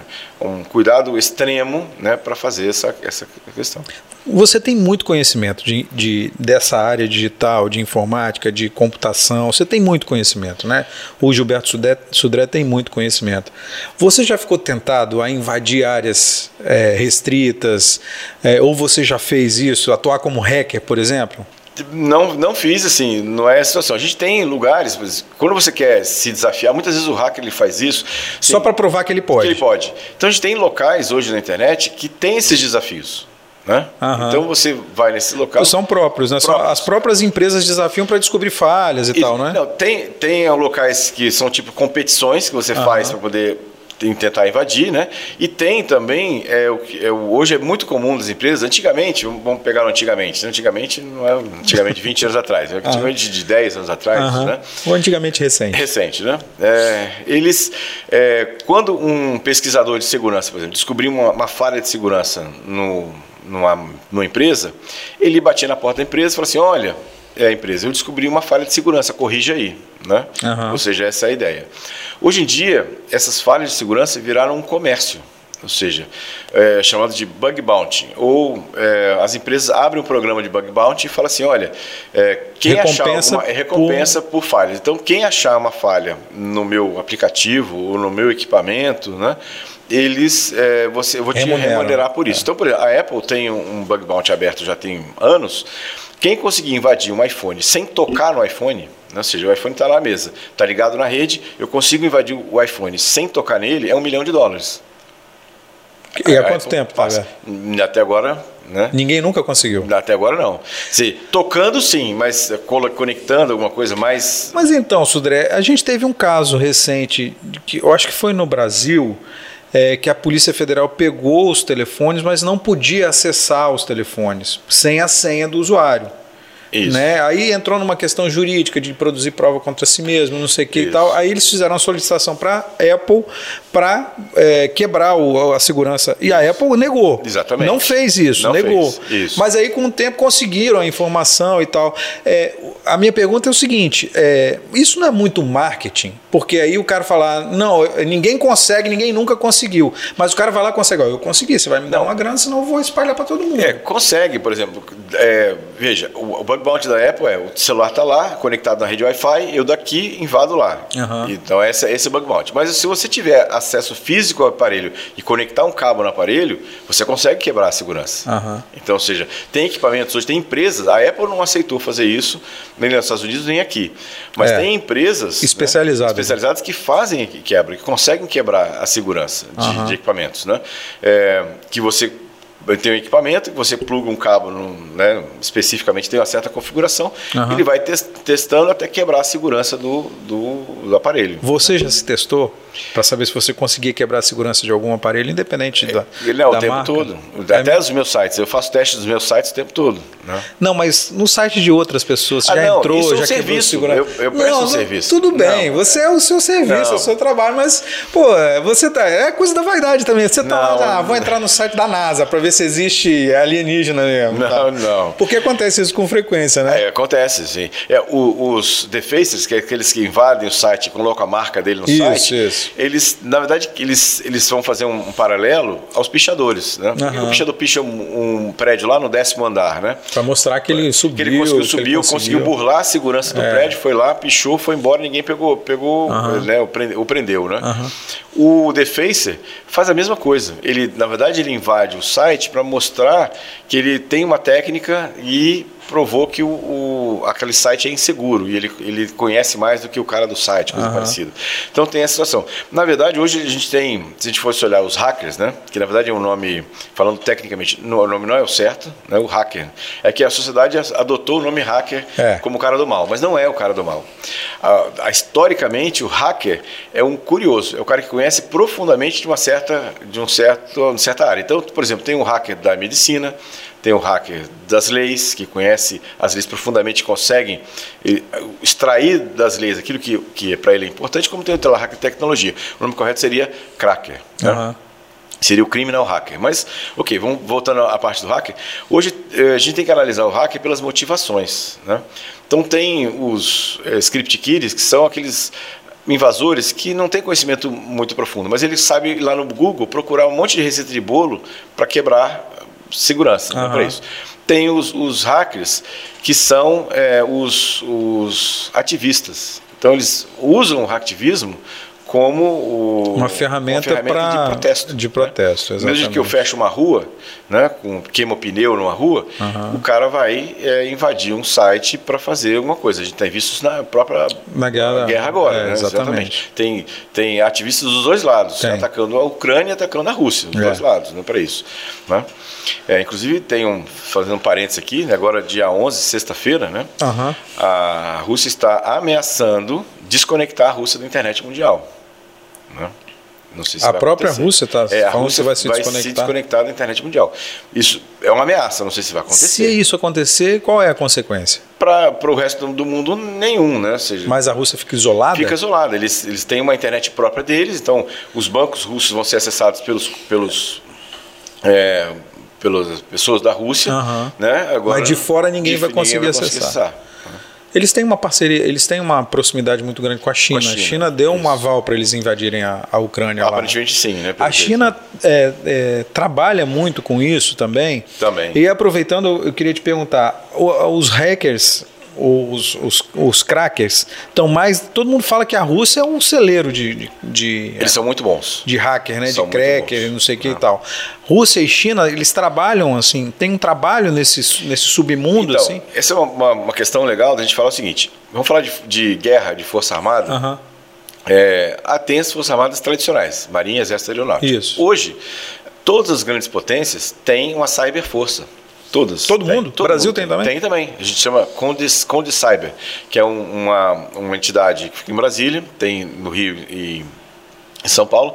um cuidado extremo né, para fazer essa, essa questão. Você tem muito conhecimento de, de, dessa área digital, de informática, de computação, você tem muito conhecimento, né? O Gilberto Sudré, Sudré tem muito conhecimento. Você já ficou tentado a invadir áreas é, restritas, é, ou você já fez isso, atuar como hacker, por exemplo? Não, não fiz assim, não é a situação. A gente tem lugares, quando você quer se desafiar, muitas vezes o hacker ele faz isso. Só para provar que ele pode. Que ele pode. Então a gente tem locais hoje na internet que tem esses desafios. Né? Então você vai nesse local. São próprios, né? Próprios. As próprias empresas desafiam para descobrir falhas e, e, tal, né? Não, tem, tem locais que são tipo competições que você faz para poder tentar invadir, né? E tem também, é, o, é, hoje é muito comum das empresas, antigamente, vamos pegar antigamente, né? antigamente não é antigamente 20 anos atrás, é antigamente de 10 anos atrás, né? Ou antigamente recente. Recente, né? É, eles, é, quando um pesquisador de segurança, por exemplo, descobriu uma, uma falha de segurança no, numa, numa empresa, ele batia na porta da empresa e falava assim, olha, é a empresa, eu descobri uma falha de segurança, corrija aí. Né? Uhum. Ou seja, essa é a ideia. Hoje em dia, essas falhas de segurança viraram um comércio, ou seja, é, chamado de bug bounty. Ou é, as empresas abrem um programa de bug bounty e falam assim: olha, é, quem recompensa achar uma, recompensa por... por falhas. Então, quem achar uma falha no meu aplicativo ou no meu equipamento, né? eles é, você eu vou te remunerar por isso. É. Então, por exemplo, a Apple tem um bug bounty aberto já tem anos. Quem conseguir invadir um iPhone sem tocar no iPhone, né? ou seja, o iPhone está na mesa, está ligado na rede, eu consigo invadir o iPhone sem tocar nele, é um milhão de dólares. E há quanto Apple tempo? Passa? Até agora né? Ninguém nunca conseguiu. Até agora não. Se, tocando sim, mas conectando alguma coisa mais. Mas então, Sudré, a gente teve um caso recente, que eu acho que foi no Brasil, é, que a Polícia Federal pegou os telefones, mas não podia acessar os telefones sem a senha do usuário. Isso. Né? Aí entrou numa questão jurídica de produzir prova contra si mesmo, não sei o que Isso. e tal. Aí eles fizeram uma solicitação para a Apple para é, quebrar o, a segurança. E a Apple negou. Exatamente. Não fez isso, não negou. Fez. Isso. Mas aí com o tempo conseguiram a informação e tal. É, a minha pergunta é o seguinte: é, isso não é muito marketing? Porque aí o cara fala, não, ninguém consegue, ninguém nunca conseguiu. Mas o cara vai lá e consegue, ó, eu consegui, você vai me dar uma grana, senão eu vou espalhar para todo mundo. É, consegue, por exemplo. É, veja, o, o bug bounty da Apple é o celular está lá, conectado na rede Wi-Fi, eu daqui invado lá. Uhum. Então esse, esse é o bug bounty. Mas se você tiver acesso físico ao aparelho e conectar um cabo no aparelho, você consegue quebrar a segurança. Uhum. Então, ou seja, tem equipamentos hoje, tem empresas, a Apple não aceitou fazer isso, nem nos Estados Unidos, nem aqui. Mas é. tem empresas especializadas. Né, especializadas que fazem que quebram, que conseguem quebrar a segurança de, uhum. de equipamentos, né? É, que você tem um equipamento que você pluga um cabo, né, especificamente tem uma certa configuração, uhum. ele vai testando até quebrar a segurança do, do, do aparelho. Você já se testou para saber se você conseguia quebrar a segurança de algum aparelho, independente da Ele é o tempo marca? todo. É Até é os meus sites, eu faço testes dos meus sites o tempo todo. Né? Não, mas no site de outras pessoas, você ah, já não, entrou, isso já é um serviço. segurança. Eu, eu presto não, um serviço. Tudo bem, não. você é o seu serviço, é o seu trabalho, mas, pô, você tá. É coisa da vaidade também. Você tá lá, ah, vou entrar no site da NASA para ver se existe alienígena mesmo. Não, tá? não. Porque acontece isso com frequência, né? É, acontece, sim. É, o, os defacers, que é aqueles que invadem o site colocam a marca dele no isso, site, isso. eles, na verdade, eles, eles vão fazer um, um paralelo aos pichadores, né? Uhum. O pichador picha um, um, prédio lá no décimo andar, né? Para mostrar que ele subiu. Que ele conseguiu subir, ele conseguiu. conseguiu. burlar a segurança do é. prédio, foi lá, pichou, foi embora, ninguém pegou, pegou uhum. né, o, prendeu, né? Uhum. O defacer faz a mesma coisa. Ele, na verdade, ele invade o site para mostrar que ele tem uma técnica e provou que o, o, aquele site é inseguro e ele, ele conhece mais do que o cara do site, coisa uhum. parecida. Então tem essa situação. Na verdade, hoje a gente tem, se a gente fosse olhar os hackers, né, que na verdade é um nome, falando tecnicamente, o nome não é o certo, né, o hacker, é que a sociedade adotou o nome hacker é. como o cara do mal, mas não é o cara do mal. A, a, historicamente, o hacker é um curioso, é o cara que conhece profundamente de uma certa, de um certo, uma certa área. Então, por exemplo, tem um hacker da medicina, tem o hacker das leis, que conhece as leis profundamente, conseguem extrair das leis aquilo que, que para ele é importante, como tem o hacker de tecnologia. O nome correto seria cracker. Né? Uhum. Seria o criminal hacker. Mas, ok, vamos voltando à parte do hacker. Hoje eh, a gente tem que analisar o hacker pelas motivações. Né? Então tem os é, script kiddies, que são aqueles invasores que não têm conhecimento muito profundo, mas eles sabem lá no Google procurar um monte de receita de bolo para quebrar segurança, uhum. para isso. Tem os, os, hackers que são é, os, os ativistas. Então eles usam o hacktivismo como o, uma ferramenta, uma ferramenta pra, de protesto. De protesto, né? Mesmo que eu feche uma rua, né, com queima pneu numa rua, uhum. o cara vai é, invadir um site para fazer alguma coisa. A gente tem visto isso na própria na guerra, guerra agora, é, né? exatamente. exatamente. Tem, tem ativistas dos dois lados, tem. atacando a Ucrânia e atacando a Rússia, dos é. dois lados, né, para isso. Né? É, inclusive, tem um, fazendo um parênteses aqui, né, agora dia 11, sexta-feira, né, uhum. a Rússia está ameaçando desconectar a Rússia da internet mundial. Né? Não sei se a própria acontecer. Rússia está é, a Rússia vai, se, vai desconectar. se desconectar da internet mundial. Isso é uma ameaça, não sei se vai acontecer. Se isso acontecer, qual é a consequência? Para o resto do mundo, nenhum. Né? seja, Mas a Rússia fica isolada? Fica isolada. Eles, eles têm uma internet própria deles, então os bancos russos vão ser acessados pelos, pelos é, pelas pessoas da Rússia. Uhum. Né? Agora, Mas de fora ninguém, de, vai, conseguir ninguém vai conseguir acessar. acessar. Eles têm uma parceria, eles têm uma proximidade muito grande com a China. Com a, China. a China, deu Isso. um aval para eles invadirem a, a Ucrânia Aparentemente lá. sim, né? A China é, é, trabalha muito com isso também. Também. E aproveitando, eu queria te perguntar, os hackers os, os, os crackers estão mais. Todo mundo fala que a Rússia é um celeiro de. de, de Eles são muito bons. De hacker, né? São de cracker, não sei o que e tal. Rússia e China, eles trabalham assim, tem um trabalho nesse, nesse submundo então, assim. Essa é uma, uma, questão legal da gente falar o seguinte: vamos falar de, de guerra, de força armada. Uhum. É, tem as forças armadas tradicionais, marinha, exército aeronáutico. Isso. Hoje, todas as grandes potências têm uma cyberforça. Todas. Todo tem, mundo? Todo o Brasil mundo tem, também? Tem também. A gente chama Condes, Condes Cyber, que é um, uma, uma entidade que fica em Brasília, tem no Rio e em São Paulo,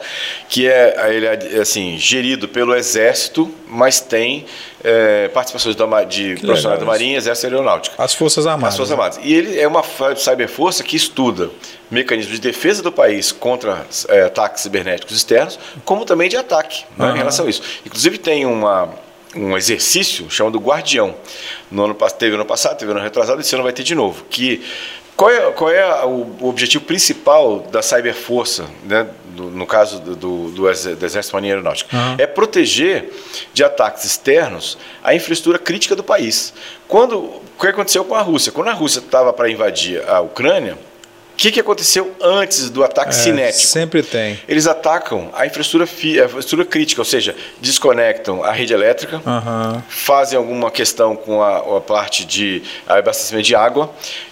que é, ele é assim, gerido pelo Exército, mas tem é, participações da, de que profissionais da Marinha, Exército e Aeronáutica. As Forças Armadas. As Forças Armadas. E ele é uma cyberforça que estuda mecanismos de defesa do país contra é, ataques cibernéticos externos, como também de ataque uhum. né, em relação a isso. Inclusive tem uma um exercício chamado Guardião. No ano, teve ano passado, teve ano retrasado, esse ano vai ter de novo. Que, qual é, qual é o, objetivo principal da Cyberforça, né, do, no caso do, do, do Exército Marinha Aeronáutica? Uhum. É proteger de ataques externos a infraestrutura crítica do país. Quando, o que aconteceu com a Rússia? Quando a Rússia estava para invadir a Ucrânia, que, que aconteceu antes do ataque é, cinético? Sempre tem. Eles atacam a infraestrutura, fi, a infraestrutura crítica, ou seja, desconectam a rede elétrica, uhum. fazem alguma questão com a, a parte de abastecimento de água,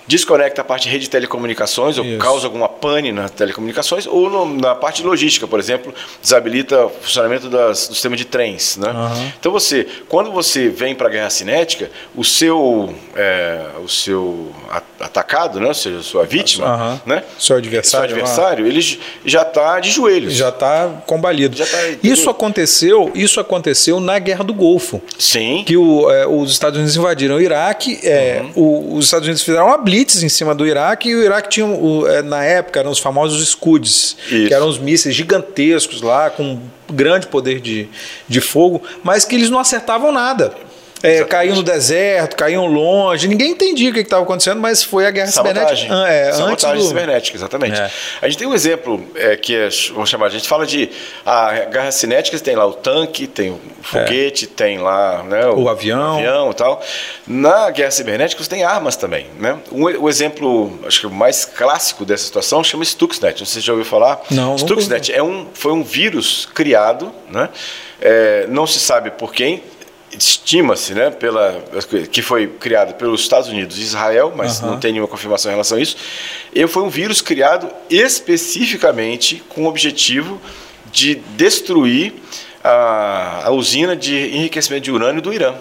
desconecta a parte de rede de telecomunicações, ou Isso. causa alguma pane nas telecomunicações, ou no, na parte de logística, por exemplo, desabilita o funcionamento das, do sistema de trens. Né? Uhum. Então você, quando você vem para a guerra cinética, o seu, é, o seu atacado, né? ou seja, a sua vítima, uhum. Né? seu adversário, seu adversário ele já está de joelhos. Já está combalido. Já tá, isso aconteceu, isso aconteceu na Guerra do Golfo. Sim. Que o, é, os Estados Unidos invadiram o Iraque, é, uhum. o, os Estados Unidos fizeram uma blitz em cima do Iraque e o Iraque tinha, é, na época, eram os famosos Scuds, que eram os mísseis gigantescos lá, com grande poder de, de fogo, mas que eles não acertavam nada. É, caiu no deserto, caíam longe, ninguém entendia o que estava acontecendo, mas foi a guerra Sabotagem. cibernética. É, Sabotagem do... cibernética, exatamente. É. A gente tem um exemplo é, que é, vamos chamar, a gente fala de a guerra cinética, tem lá o tanque, tem o foguete, é. tem lá né, o, o, avião. o avião e tal. Na guerra cibernética você tem armas também. Né? Um, o exemplo, acho que o mais clássico dessa situação chama Stuxnet. Não sei se você já ouviu falar. Não. Stuxnet é um, foi um vírus criado, né? É, não se sabe por quem, estima-se, né, pela que foi criado pelos Estados Unidos e Israel, mas uhum. não tem nenhuma confirmação em relação a isso. Ele foi um vírus criado especificamente com o objetivo de destruir a, a usina de enriquecimento de urânio do Irã.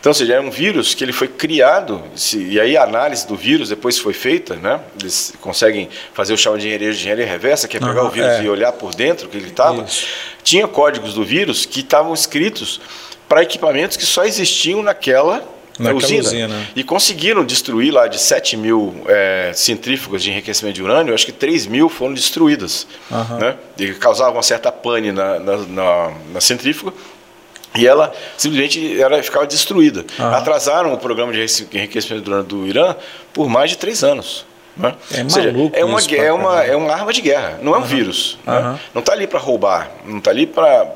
Então, ou seja, é um vírus que ele foi criado, e aí a análise do vírus depois foi feita, né? Eles conseguem fazer o chamado de engenharia, de engenharia reversa, que é pegar uhum, o vírus é. e olhar por dentro que ele estava. Tinha códigos do vírus que estavam escritos para equipamentos que só existiam naquela na usina, usina, e conseguiram destruir lá de 7 mil é, centrífugas de enriquecimento de urânio, acho que 3 mil foram destruídas. Uhum. Né? E causavam uma certa pane na, na, na, na centrífuga. E ela simplesmente ela ficava destruída. Uhum. Atrasaram o programa de enriquecimento de urânio do Irã por mais de três anos. Né? É, Ou seja, é, uma, é, uma, é uma arma de guerra, não é um uhum. vírus. Uhum. Né? Não está ali para roubar, não está ali para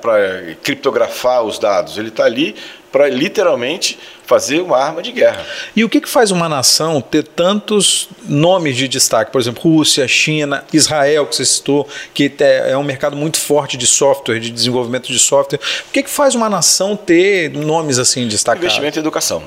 criptografar os dados, ele está ali para literalmente fazer uma arma de guerra. E o que, que faz uma nação ter tantos nomes de destaque? Por exemplo, Rússia, China, Israel, que você citou, que é um mercado muito forte de software, de desenvolvimento de software. O que, que faz uma nação ter nomes assim destacados? Investimento em educação.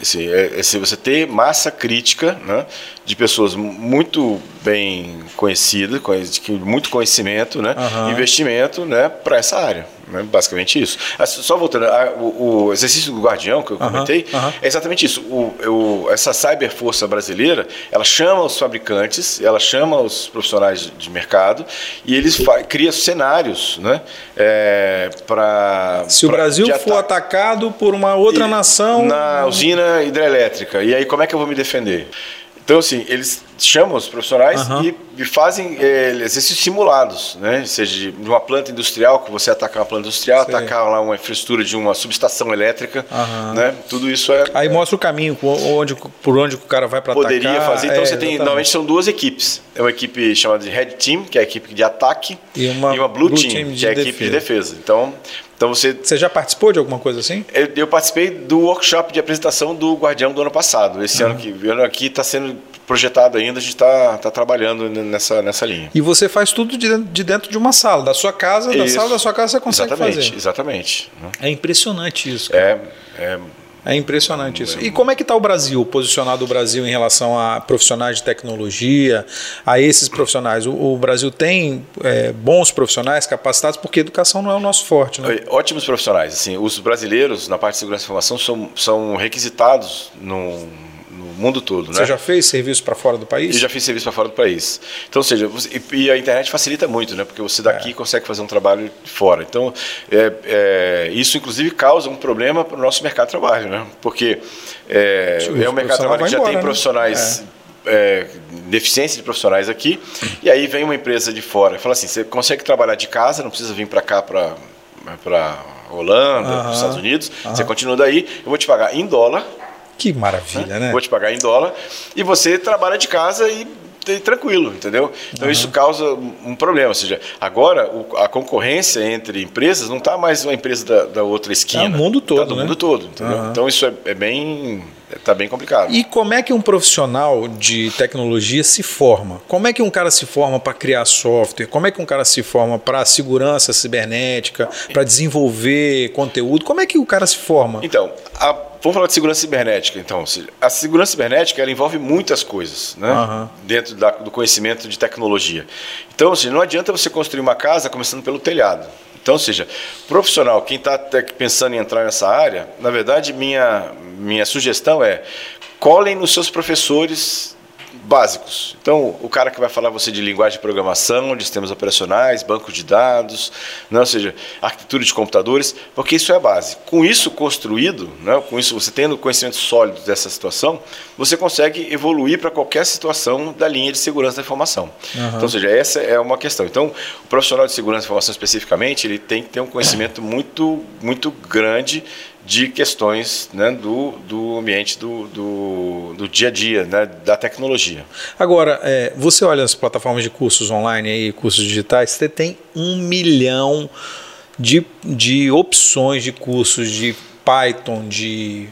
Esse, é, esse, você ter massa crítica né, de pessoas muito bem conhecidas, com muito conhecimento, né, uhum. investimento né, para essa área. Né, basicamente isso. Só voltando, a, o, o, exercício do guardião que eu comentei, uhum. é exatamente isso. O, o, essa cyberforça brasileira, ela chama os fabricantes, ela chama os profissionais de mercado e eles criam cenários né, é, para. Se o Brasil for atacado por uma outra e, nação. Na usina hidrelétrica, e aí como é que eu vou me defender? Então, assim, eles chamam os profissionais uhum. e, e, fazem é, exercícios simulados, né? Seja de uma planta industrial, que você atacar uma planta industrial, Sei. atacar lá uma infraestrutura de uma subestação elétrica, uhum. né? Tudo isso é... Aí mostra o caminho onde, por onde o cara vai para atacar. Poderia fazer. Então, é, você tem, exatamente. normalmente são duas equipes. É uma equipe chamada de Red Team, que é a equipe de ataque, e uma, e uma Blue, Blue Team, Team que é a equipe de defesa. Então, então você. Você já participou de alguma coisa assim? Eu, eu participei do workshop de apresentação do Guardião do ano passado. Esse uhum. ano que ano aqui está sendo projetado ainda, a gente está tá trabalhando nessa, nessa linha. E você faz tudo de, de dentro de uma sala, da sua casa, isso. da sala da sua casa você consegue exatamente, fazer. Exatamente. É impressionante isso. Cara. É, é é impressionante isso. E como é que está o Brasil, posicionado o Brasil em relação a profissionais de tecnologia, a esses profissionais? O, o Brasil tem é, bons profissionais capacitados, porque educação não é o nosso forte, né? Ótimos profissionais. Assim, os brasileiros, na parte de segurança e informação, são, são requisitados no mundo todo. Você né? já fez serviço para fora do país? Eu já fiz serviço para fora do país. Então, ou seja, e, a internet facilita muito, né? Porque você daqui é. consegue fazer um trabalho fora. Então, é, é, isso inclusive causa um problema para o nosso mercado de trabalho, né? Porque é, é um mercado de trabalho que já embora, tem né? profissionais é. é, deficiência de profissionais aqui, e aí vem uma empresa de fora e fala assim: você consegue trabalhar de casa, não precisa vir para cá para para Holanda, para os Estados Unidos, você continua daí, eu vou te pagar em dólar que maravilha, né? né? Vou te pagar em dólar e você trabalha de casa e, tranquilo, entendeu? Então uhum. isso causa um problema. Ou seja, agora o, a concorrência entre empresas não está mais uma empresa da, da outra esquina. É o mundo todo. Está do né? mundo todo, entendeu? Uhum. Então isso é, é bem Está bem complicado. E como é que um profissional de tecnologia se forma? Como é que um cara se forma para criar software? Como é que um cara se forma para segurança cibernética, para desenvolver conteúdo? Como é que o cara se forma? Então, a, vamos falar de segurança cibernética. Então, a segurança cibernética ela envolve muitas coisas, né? Uhum. Dentro da, do conhecimento de tecnologia. Então, assim, não adianta você construir uma casa começando pelo telhado. Então, ou seja, profissional, quem está pensando em entrar nessa área, na verdade, minha, minha sugestão é colhem nos seus professores básicos. Então, o cara que vai falar você de linguagem de programação, de sistemas operacionais, banco de dados, não, né, ou seja, arquitetura de computadores, porque isso é a base. Com isso construído, né, com isso você tendo conhecimento sólido dessa situação, você consegue evoluir para qualquer situação da linha de segurança da informação. Uhum. Então, ou seja, essa é uma questão. Então, o profissional de segurança da informação especificamente, ele tem que ter um conhecimento muito, muito grande de questões né, do, do ambiente do, do, do, dia a dia, né, da tecnologia. Agora, é, você olha as plataformas de cursos online e cursos digitais, você tem um milhão de, de opções de cursos de Python, de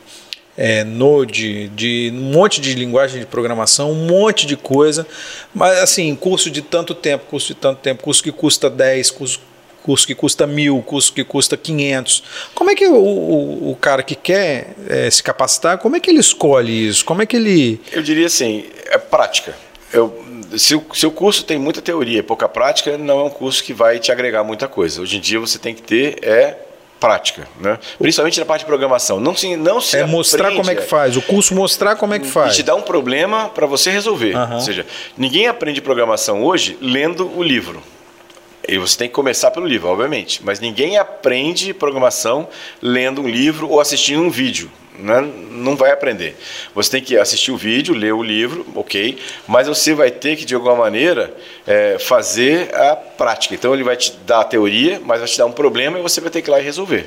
é, Node, de um monte de linguagem de programação, um monte de coisa, mas assim, curso de tanto tempo, curso de tanto tempo, curso que custa 10, curso curso que custa mil, curso que custa 500. Como é que o, o, o cara que quer é, se capacitar, como é que ele escolhe isso? Como é que ele... Eu diria assim, é prática. Eu, se, o, se o curso tem muita teoria e pouca prática, não é um curso que vai te agregar muita coisa. Hoje em dia você tem que ter é prática, né? Principalmente na parte de programação. Não se, não se é mostrar como é que faz. O curso mostrar como é que faz. E te dá um problema para você resolver. Uhum. Ou seja, ninguém aprende programação hoje lendo o livro E você tem que começar pelo livro, obviamente. Mas ninguém aprende programação lendo um livro ou assistindo um vídeo. Né? Não vai aprender. Você tem que assistir o vídeo, ler o livro, ok, mas você vai ter que, de alguma maneira, é, fazer a prática. Então, ele vai te dar a teoria, mas vai te dar um problema e você vai ter que ir lá e resolver.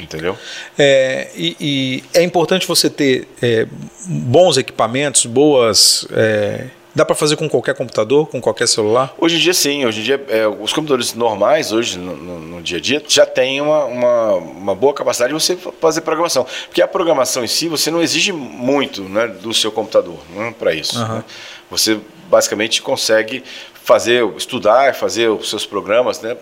Entendeu? É, e, e é importante você ter é, bons equipamentos, boas. É Dá para fazer com qualquer computador, com qualquer celular? Hoje em dia sim, hoje em dia é, os computadores normais, hoje no, no, no, dia a dia, já tem uma, uma, uma, boa capacidade de você fazer programação. Porque a programação em si, você não exige muito né, do seu computador né, para isso. Uhum. Né? Você basicamente consegue fazer, estudar, fazer os seus programas, né?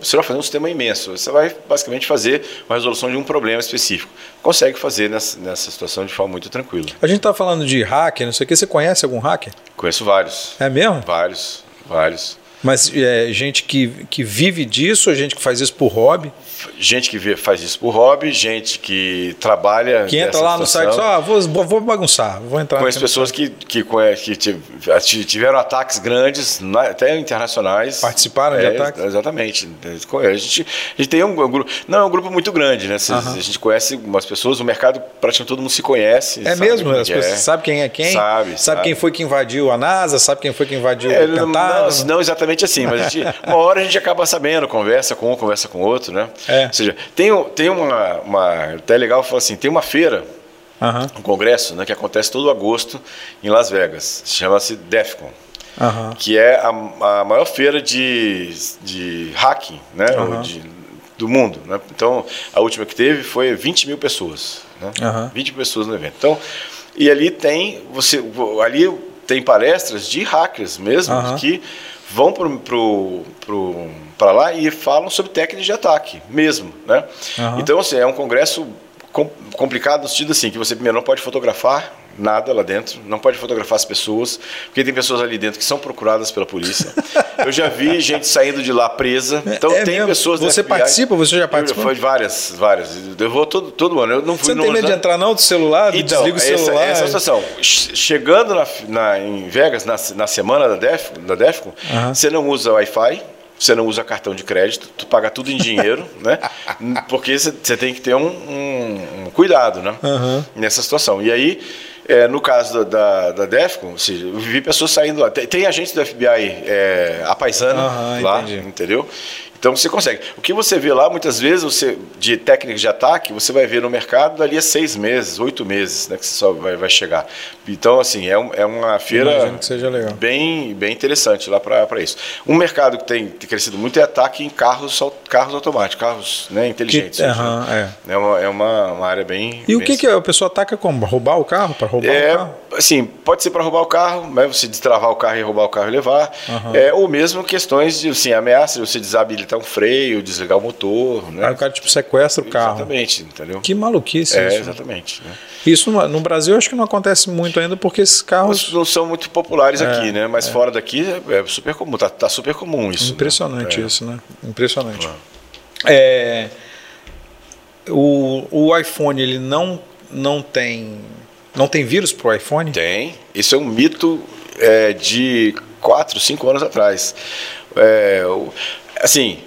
Você vai fazer um sistema imenso. Você vai basicamente fazer uma resolução de um problema específico. Consegue fazer nessa, nessa situação de forma muito tranquila. A gente está falando de hacker, não sei o que. Você conhece algum hacker? Conheço vários. É mesmo? Vários, vários. Mas é gente que, que vive disso ou gente que faz isso por hobby? Gente que faz isso por hobby, gente que trabalha. Que entra lá situação. no site só, ah, vou, vou bagunçar, vou entrar. Conheço pessoas que, que, que, tiveram ataques grandes, até internacionais. Participaram de é, ataques? Exatamente. A gente, a gente tem um, grupo. Não, é um grupo muito grande, né? Uh -huh. A gente conhece umas pessoas, o mercado praticamente todo mundo se conhece. É mesmo? As pessoas é. sabe quem é quem? Sabe, sabe. Sabe quem foi que invadiu a NASA? Sabe quem foi que invadiu é, o Pentágono? Não, não exatamente assim, mas gente, uma hora a gente acaba sabendo, conversa com um, conversa com outro, né? É. Ou seja, tem, tem uma, uma. Até legal falar assim: tem uma feira, uhum. um congresso, né, que acontece todo agosto em Las Vegas. Chama-se DEFCON. Uhum. Que é a, a, maior feira de, de hacking né, uhum. de, do mundo. Né? Então, a última que teve foi 20 mil pessoas. Né? Uhum. 20 mil pessoas no evento. Então, e ali tem, você, ali tem palestras de hackers mesmo, que vão para lá e falam sobre técnicas de ataque mesmo. Né? Uhum. Então, assim, é um congresso complicado no sentido assim, que você primeiro não pode fotografar nada lá dentro, não pode fotografar as pessoas, porque tem pessoas ali dentro que são procuradas pela polícia. Eu já vi gente saindo de lá presa. É, então é tem mesmo? pessoas Você participa? Você já participou? Foi várias, várias. Eu vou todo, todo ano. Eu não fui Você não tem medo de entrar não do celular? Então, desliga o celular. Essa, essa situação. Chegando na, na, em Vegas, na, na semana da, Def, da Defcon, uhum. você não usa Wi-Fi, você não usa cartão de crédito, tu paga tudo em dinheiro, né? Porque você tem que ter um, um, um cuidado, né? Uhum. Nessa situação. E aí é, no caso da, da, da DEFCON, seja, vi pessoas saindo lá. Tem, tem agentes do FBI é, apaisando uhum, lá, entendi. entendeu? Então você consegue. O que você vê lá, muitas vezes, você, de técnicas de ataque, você vai ver no mercado dali a seis meses, oito meses, né, que você só vai, vai chegar. Então, assim, é, um, é uma feira Bem, bem interessante lá para isso. Um mercado que tem, tem, crescido muito é ataque em carros, carros automáticos, carros né, inteligentes. Que, uhum, é. é, uma, é uma, uma área bem. E bem o que, que é? O pessoal ataca como? Roubar o carro? Para roubar é, o carro? Assim, pode ser para roubar o carro, né, você destravar o carro e roubar o carro e levar. Uhum. É, ou mesmo questões de assim, ameaça, você desabilitar um freio, desligar o motor. Né? Aí o cara tipo sequestra o carro. Exatamente, entendeu? Que maluquice é, isso. Exatamente. Né? Isso no, no, Brasil acho que não acontece muito ainda porque esses carros. Não são muito populares é, aqui, né? Mas é. fora daqui é, é super comum, tá, tá super comum isso. Né? Impressionante né? isso, né? Impressionante. É, o, o iPhone ele não, não tem não tem vírus para o iPhone? Tem. Isso é um mito é, de 4, 5 anos atrás. É, assim,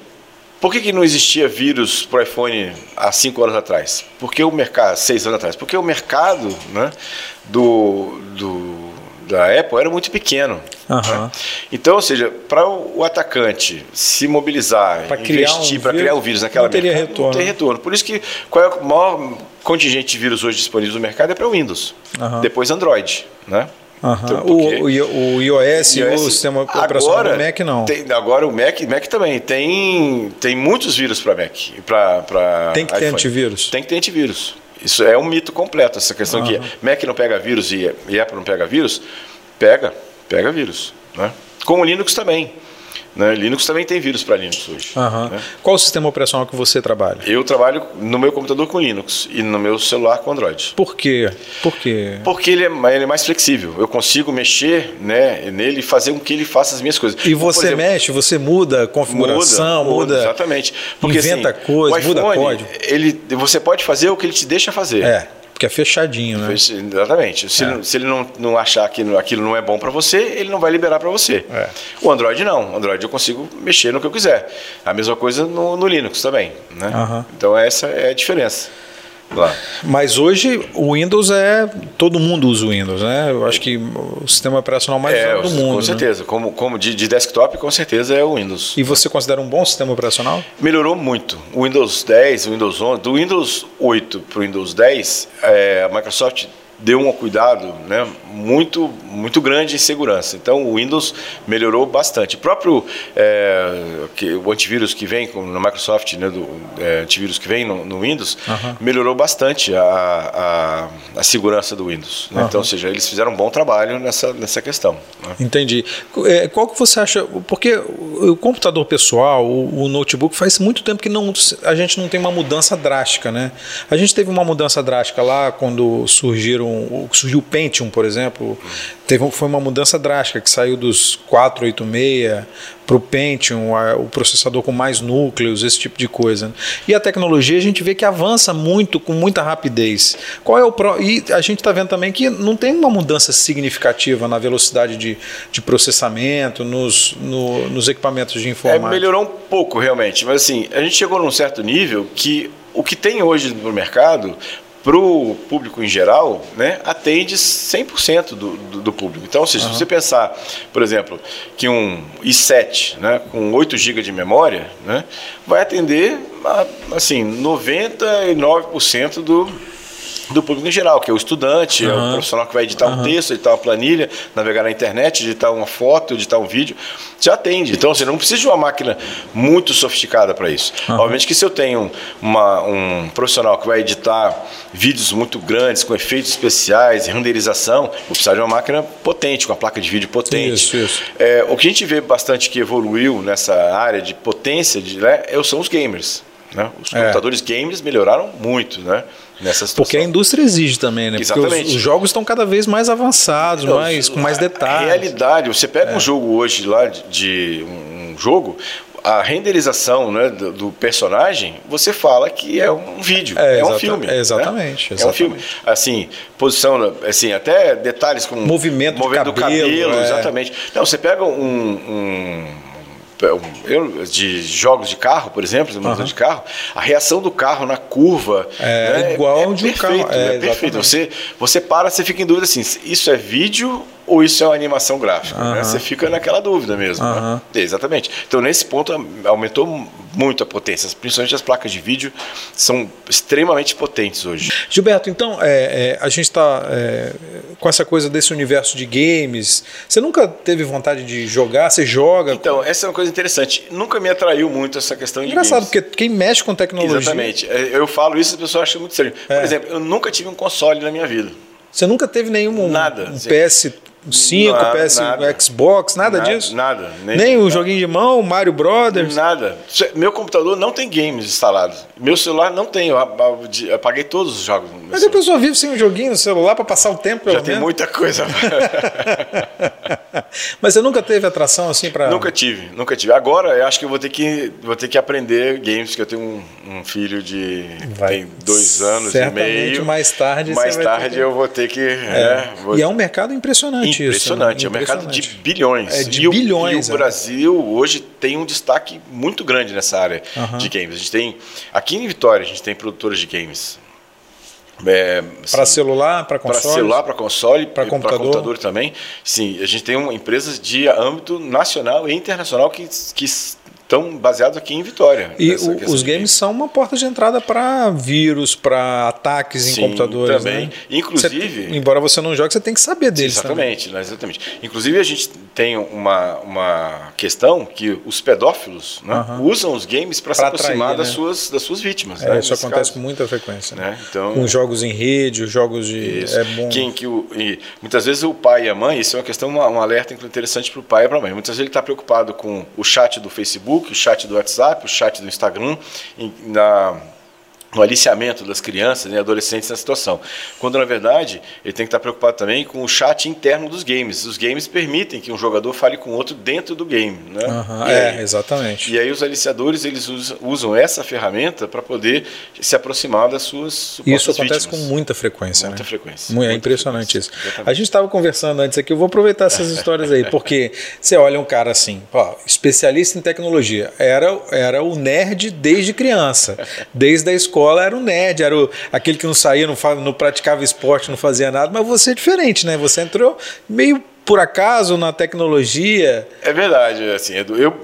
por que, que não existia vírus para o iPhone há 5 anos atrás? Porque o mercado, 6 anos atrás, porque o mercado né, do, do, da Apple era muito pequeno. Uhum. Né? Então, ou seja, para o atacante se mobilizar, pra investir um para criar o vírus naquela não teria mercado, retorno. não tem retorno. Por isso que qual é o maior contingente de vírus hoje disponível no mercado é para o Windows. Uhum. Depois Android, né? Uhum. Então, o, o, o, iOS, e o sistema operacional do Mac não. Tem, agora o Mac, Mac também tem tem muitos vírus para Mac, para Tem que iPhone. ter antivírus. Tem que ter antivírus. Isso é um mito completo essa questão uhum. que Mac não pega vírus e, e Apple não pega vírus, pega, pega vírus, né? Com o Linux também. Né? Linux também tem vírus para Linux hoje. Uhum. Né? Qual o sistema operacional que você trabalha? Eu trabalho no meu computador com Linux e no meu celular com Android. Por quê? Por quê? Porque ele é, ele é mais flexível. Eu consigo mexer né, nele e fazer com que ele faça as minhas coisas. E você exemplo, mexe, você muda a configuração, muda, muda, exatamente. Porque, inventa assim, coisa, muda código. Ele, você pode fazer o que ele te deixa fazer. É. Porque é fechadinho, né? Exatamente. Se, é. se ele não, não achar que aquilo não é bom para você, ele não vai liberar para você. É. O Android não. O Android eu consigo mexer no que eu quiser. A mesma coisa no, no Linux também. Né? Uhum. Então essa é a diferença. Lá. Mas hoje o Windows é. Todo mundo usa o Windows, né? Eu acho que o sistema operacional mais é, usado do mundo. Com né? certeza. Né? Como, como de, de, desktop, com certeza é o Windows. E você considera um bom sistema operacional? Melhorou muito. O Windows 10, o Windows 11, do Windows 8 para o Windows 10, é, a Microsoft deu um cuidado né, muito, muito grande em segurança. Então o Windows melhorou bastante. O próprio é, que, o antivírus que vem no Microsoft, né, do é, antivírus que vem no, no Windows, uhum. melhorou bastante a, a, a segurança do Windows. Né? Uhum. Então, ou seja, eles fizeram um bom trabalho nessa, nessa questão. Né? Entendi. É, qual que você acha? Porque o computador pessoal, o, o, notebook, faz muito tempo que não, a gente não tem uma mudança drástica, né? A gente teve uma mudança drástica lá quando surgiram surgiu o Pentium, por exemplo, teve, foi uma mudança drástica, que saiu dos 486 para o Pentium, o processador com mais núcleos, esse tipo de coisa. E a tecnologia a gente vê que avança muito, com muita rapidez. Qual é o pro... E a gente está vendo também que não tem uma mudança significativa na velocidade de, de processamento, nos, no, nos equipamentos de informática. É, melhorou um pouco, realmente. Mas assim, a gente chegou num certo nível que o que tem hoje no mercado para o público em geral, né, atende 100% do, do, do, público. Então, se uhum. você pensar, por exemplo, que um i7 né, com 8 GB de memória né, vai atender assim, 99% do, do público em geral, que é o estudante, uhum. é o profissional que vai editar uhum. um texto, editar uma planilha, navegar na internet, editar uma foto, editar um vídeo, já atende. Então você não precisa de uma máquina muito sofisticada para isso. Uhum. Obviamente que se eu tenho uma, um profissional que vai editar vídeos muito grandes, com efeitos especiais, renderização, vou precisar de uma máquina potente, com uma placa de vídeo potente. Isso, isso. É, o que a gente vê bastante que evoluiu nessa área de potência de, né, são os gamers. Né? Os é. computadores gamers melhoraram muito, né? Nessa situação. Porque a indústria exige também, né? Exatamente. Porque os, os jogos estão cada vez mais avançados, então, mais, com mais detalhes. A realidade, você pega é. um jogo hoje lá de, de um jogo, a renderização né, do, do, personagem, você fala que é um vídeo, é, é um filme. Exatamente, né? exatamente, É um filme. Assim, posição, assim, até detalhes como movimento, movimento do cabelo, do cabelo é. exatamente. Não, você pega um, um eu, de jogos de carro, por exemplo, de uhum. de carro, a reação do carro na curva é né, igual é, de um perfeito, carro. É, é perfeito. Você, você para, você fica em dúvida assim, isso é vídeo ou isso é uma animação gráfica? Né? Você fica naquela dúvida mesmo. Né? Exatamente. Então, nesse ponto, aumentou muito a potência. Principalmente as placas de vídeo são extremamente potentes hoje. Gilberto, então, é, é, a gente está é, com essa coisa desse universo de games. Você nunca teve vontade de jogar? Você joga? Então, essa é uma coisa interessante. Nunca me atraiu muito essa questão de Engraçado, games. porque quem mexe com tecnologia... Exatamente. É, eu falo isso e as pessoas acham muito sério. Por é. exemplo, eu nunca tive um console na minha vida. Você nunca teve nenhum Nada, um PS 5, nada, PS, nada. Xbox, nada, nada disso? Nada. Nem, nem o joguinho de mão, Mario Brothers? Nada. Meu computador não tem games instalados. Meu celular não tem. Eu apaguei todos os jogos. Mas a pessoa vive sem um joguinho no celular para passar o tempo? Já tem muita coisa. Mas você nunca teve atração assim para? Nunca tive, nunca tive. Agora eu acho que eu vou ter que vou ter que aprender games, porque eu tenho um, um filho de vai, tem dois anos e meio. Mais tarde. Mais tarde eu vou ter que. É. É, vou... E é um mercado impressionante. Impressionante, isso, né? é um mercado de bilhões. É de e bilhões. O, e o é. Brasil hoje tem um destaque muito grande nessa área uhum. de games. A gente tem aqui em Vitória a gente tem produtores de games é, para celular, para console? Para celular, para console, para computador. computador também. Sim, a gente tem uma, empresas de âmbito nacional e internacional que, que estão baseados aqui em Vitória. E o, os games são uma porta de entrada para vírus, para ataques Sim, em computadores. Também. Né? Inclusive. Você, embora você não jogue, você tem que saber deles. Exatamente, também. exatamente. Inclusive, a gente tem uma, uma questão que os pedófilos né, usam os games para se aproximar atrair, das, né? suas, das suas vítimas. É, né, isso acontece caso. com muita frequência. Né? Então, com jogos em rede, jogos de. Isso. É bom. Quem, que o, e, muitas vezes o pai e a mãe, isso é uma questão, um alerta interessante para o pai e para a mãe. Muitas vezes ele está preocupado com o chat do Facebook, o chat do WhatsApp WhatsApp, o chat do Instagram, na, no aliciamento das crianças e adolescentes na situação. Quando, na verdade, ele tem que estar preocupado também com o chat interno dos games. Os games permitem que um jogador fale com outro dentro do game. Né? Uhum, é, exatamente. E aí os aliciadores eles usam essa ferramenta para poder se aproximar das suas Isso acontece vítimas. com muita frequência. Muita né? frequência. é impressionante frequência. isso. Exatamente. A gente estava conversando antes aqui, eu vou aproveitar essas histórias aí, porque você olha um cara assim, ó, especialista em tecnologia, era, era o nerd desde criança, desde a escola escola era um nerd, era o, aquele que não saía, não, não praticava esporte, não fazia nada, mas você é diferente, né? Você entrou meio por acaso na tecnologia. É verdade, assim, eu,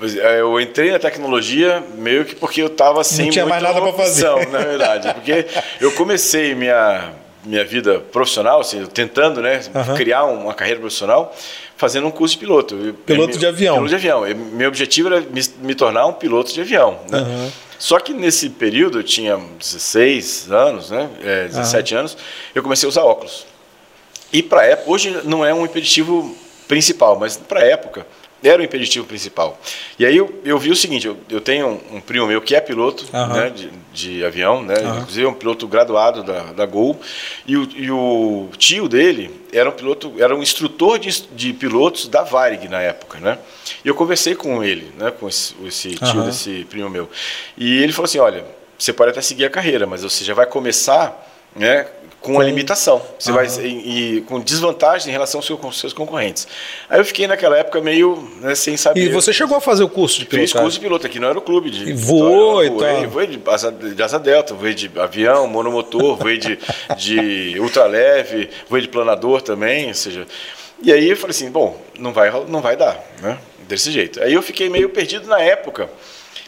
eu entrei na tecnologia meio que porque eu estava sem não tinha mais nada para fazer, na verdade, porque eu comecei minha minha vida profissional, assim, tentando, né, uhum. criar uma carreira profissional, fazendo um curso de piloto. Piloto de avião. Piloto de avião. Meu objetivo era me, me tornar um piloto de avião, né? Uhum. Só que nesse período, eu tinha 16 anos, né, é, 17 anos, eu comecei a usar óculos. E para época, hoje não é um impeditivo principal, mas para a época era o impeditivo principal. E aí eu, eu vi o seguinte, eu, eu tenho um, um, primo meu que é piloto uhum. né, de, de, avião, né, uhum. inclusive é um piloto graduado da, da Gol, e o, e o tio dele era um piloto, era um instrutor de, de pilotos da Varig na época, né? E eu conversei com ele, né, com esse, esse tio uhum. desse primo meu, e ele falou assim, olha, você pode até seguir a carreira, mas você já vai começar, né, com a limitação. Você uhum. vai e, e, com desvantagem em relação aos seus, aos seus, concorrentes. Aí eu fiquei naquela época meio né, sem saber. E você chegou a fazer o curso de piloto? Fiz curso de piloto aqui, não era o clube de. E voou e tal. Voei de asa, de asa delta, voei de avião, monomotor, voei de, de ultraleve, voei de planador também, ou seja. E aí eu falei assim, bom, não vai, não vai dar, né? Desse jeito. Aí eu fiquei meio perdido na época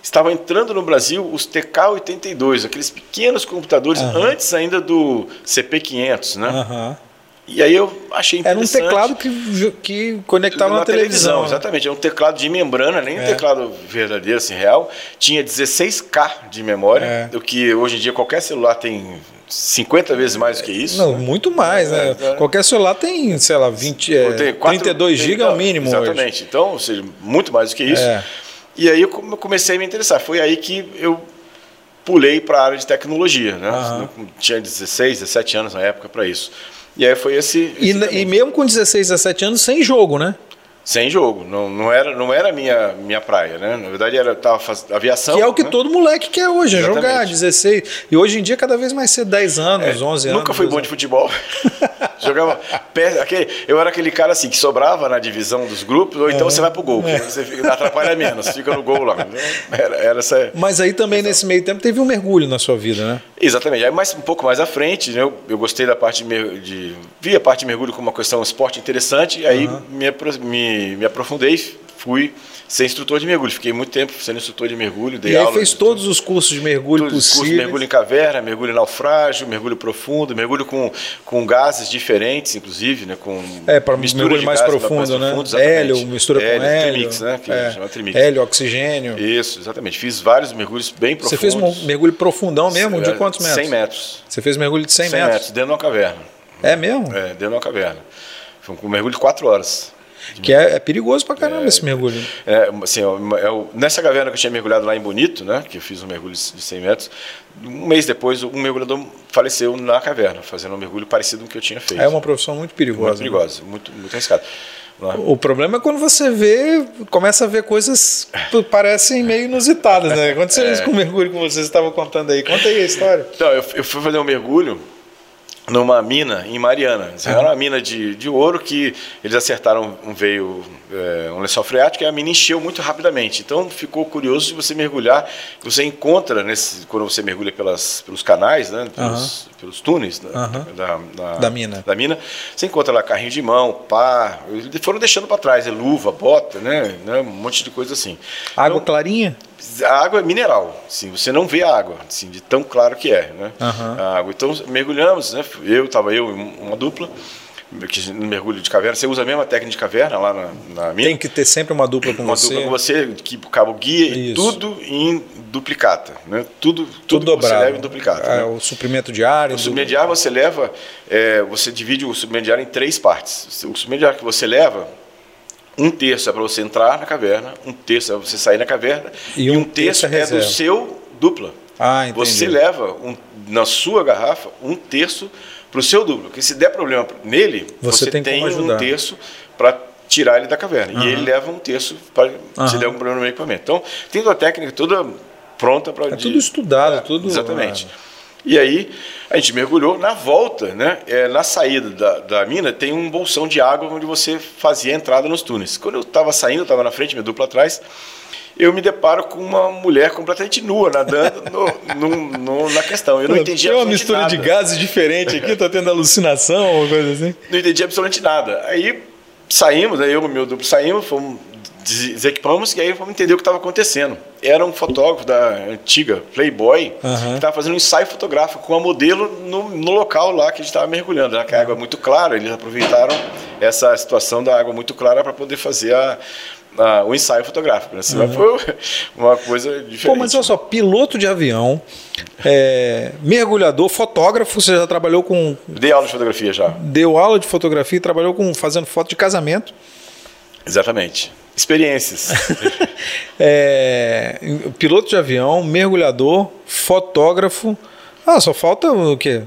estavam entrando no Brasil os TK-82, aqueles pequenos computadores uhum. antes ainda do CP500, né? Uhum. E aí eu achei interessante. Era um teclado que, que conectava na, na televisão. televisão. Exatamente, é um teclado de membrana, nem é. um teclado verdadeiro, assim, real. Tinha 16K de memória, é. o que hoje em dia qualquer celular tem 50 vezes mais do que isso. Não, muito mais, né? É, é. Qualquer celular tem, sei lá, 20, é, 32 GB é o mínimo. Exatamente, hoje. então, ou seja, muito mais do que isso. E aí eu comecei a me interessar. Foi aí que eu pulei para a área de tecnologia. Né? Uhum. Tinha 16, 17 anos na época para isso. E aí foi esse. esse e, e, mesmo com 16, 17 anos, sem jogo, né? Sem jogo, não, não era não era minha minha praia, né? Na verdade era tava faz, aviação. Que é o que né? todo moleque quer hoje, é jogar 16. E hoje em dia cada vez mais cedo, 10 anos, é, 11 anos. Nunca fui bom de futebol. Jogava perto, aquele, eu era aquele cara assim que sobrava na divisão dos grupos, ou então é, você vai pro gol, é. você fica, atrapalha menos, fica no gol lá. Era, era essa Mas aí também nesse meio tempo teve um mergulho na sua vida, né? Exatamente. Aí mais um pouco mais à frente, né, eu, eu gostei da parte de, de vi a parte de mergulho como uma questão esporte interessante, e aí uhum. me, me, me aprofundei, fui ser instrutor de mergulho. Fiquei muito tempo sendo instrutor de mergulho. Dei e aí fez todos os cursos de mergulho todos possíveis? Cursos, mergulho em caverna, mergulho em naufrágio, mergulho profundo, mergulho com, com gases diferentes, inclusive, né? Com é, para mergulho mais profundo, né? Profundo, hélio, mistura hélio, com hélio. Trimix, né? Que é. chama trimix. Hélio, oxigênio. Isso, exatamente. Fiz vários mergulhos bem profundos. Você fez um mergulho profundão mesmo? De quantos metros? 100 metros. Você fez mergulho de 100, 100 metros? metros, dentro de uma caverna. É mesmo? É, dentro de uma caverna. Foi um mergulho de 4 horas. Que é, é, perigoso pra caramba é, esse mergulho. É, assim, é, nessa caverna que eu tinha mergulhado lá em Bonito, né, que eu fiz um mergulho de 100 metros, um mês depois um mergulhador faleceu na caverna, fazendo um mergulho parecido com o que eu tinha feito. É uma profissão muito perigosa. Muito perigosa, né? muito, muito arriscada. É? O problema é quando você vê, começa a ver coisas que parecem meio inusitadas, né? Aconteceu isso com o mergulho que vocês estavam contando aí. Conta aí a história. Então, eu, eu fui fazer um mergulho numa mina em Mariana. Era uma mina de, de ouro que eles acertaram um veio, é, um lençol freático e a mina encheu muito rapidamente. Então ficou curioso de você mergulhar. Você encontra, nesse, quando você mergulha pelas, pelos canais, né, pelos, pelos túneis da, da, da, da, mina. da mina, você encontra lá carrinho de mão, pá. Eles foram deixando para trás, é luva, bota, né, né, um monte de coisa assim. Água então, clarinha? A água é mineral, sim, você não vê a água, assim, de tão claro que é, né? Uhum. A água. Então mergulhamos, né? Eu estava eu uma dupla que no mergulho de caverna, você usa a mesma técnica de caverna lá na, na mina. Tem que ter sempre uma dupla com uma você. Uma dupla com você, que cabo guia Isso. e tudo em duplicata, né? Tudo, tudo, tudo dobrado. você leva em duplicata. É, né? O suprimento de ar. O suprimento de ar você leva, é, você divide o suprimento de ar em três partes. O suprimento de ar que você leva um terço é para você entrar na caverna, um terço é para você sair na caverna, e, um, e um terço, terço é, é do seu dupla. Ah, entendi. Você leva um, na sua garrafa um terço para o seu duplo. Porque se der problema nele, você, você tem, tem um terço para tirar ele da caverna. Uhum. E ele leva um terço para Uhum. se der algum problema no equipamento. Então, tem uma técnica toda pronta para... É tudo estudado, tudo... Exatamente. E aí a gente mergulhou na volta, né? É, na saída da, da mina tem um bolsão de água onde você fazia a entrada nos túneis. Quando eu estava saindo, estava na frente, minha dupla atrás, eu me deparo com uma mulher completamente nua nadando no, no, no, na questão. Eu não entendi Tem uma mistura nada. de gases diferente aqui, tá tendo alucinação ou coisa assim. Não entendi absolutamente nada. Aí saímos, aí eu e meu duplo saímos, fomos desequipamos e aí fomos entender o que estava acontecendo. Era um fotógrafo da antiga Playboy Uhum. que estava fazendo um ensaio fotográfico com a modelo no, no local lá que a gente estava mergulhando. Né? Que a água é muito clara, eles aproveitaram essa situação da água muito clara para poder fazer a, a- o ensaio fotográfico. Né? Foi uma coisa diferente. Pô, mas olha só, piloto de avião, é, mergulhador, fotógrafo, você já trabalhou com. Dei aula de fotografia já. Deu aula de fotografia e trabalhou com fazendo foto de casamento. Exatamente. Experiências. É, piloto de avião, mergulhador, fotógrafo. Ah, só falta o quê?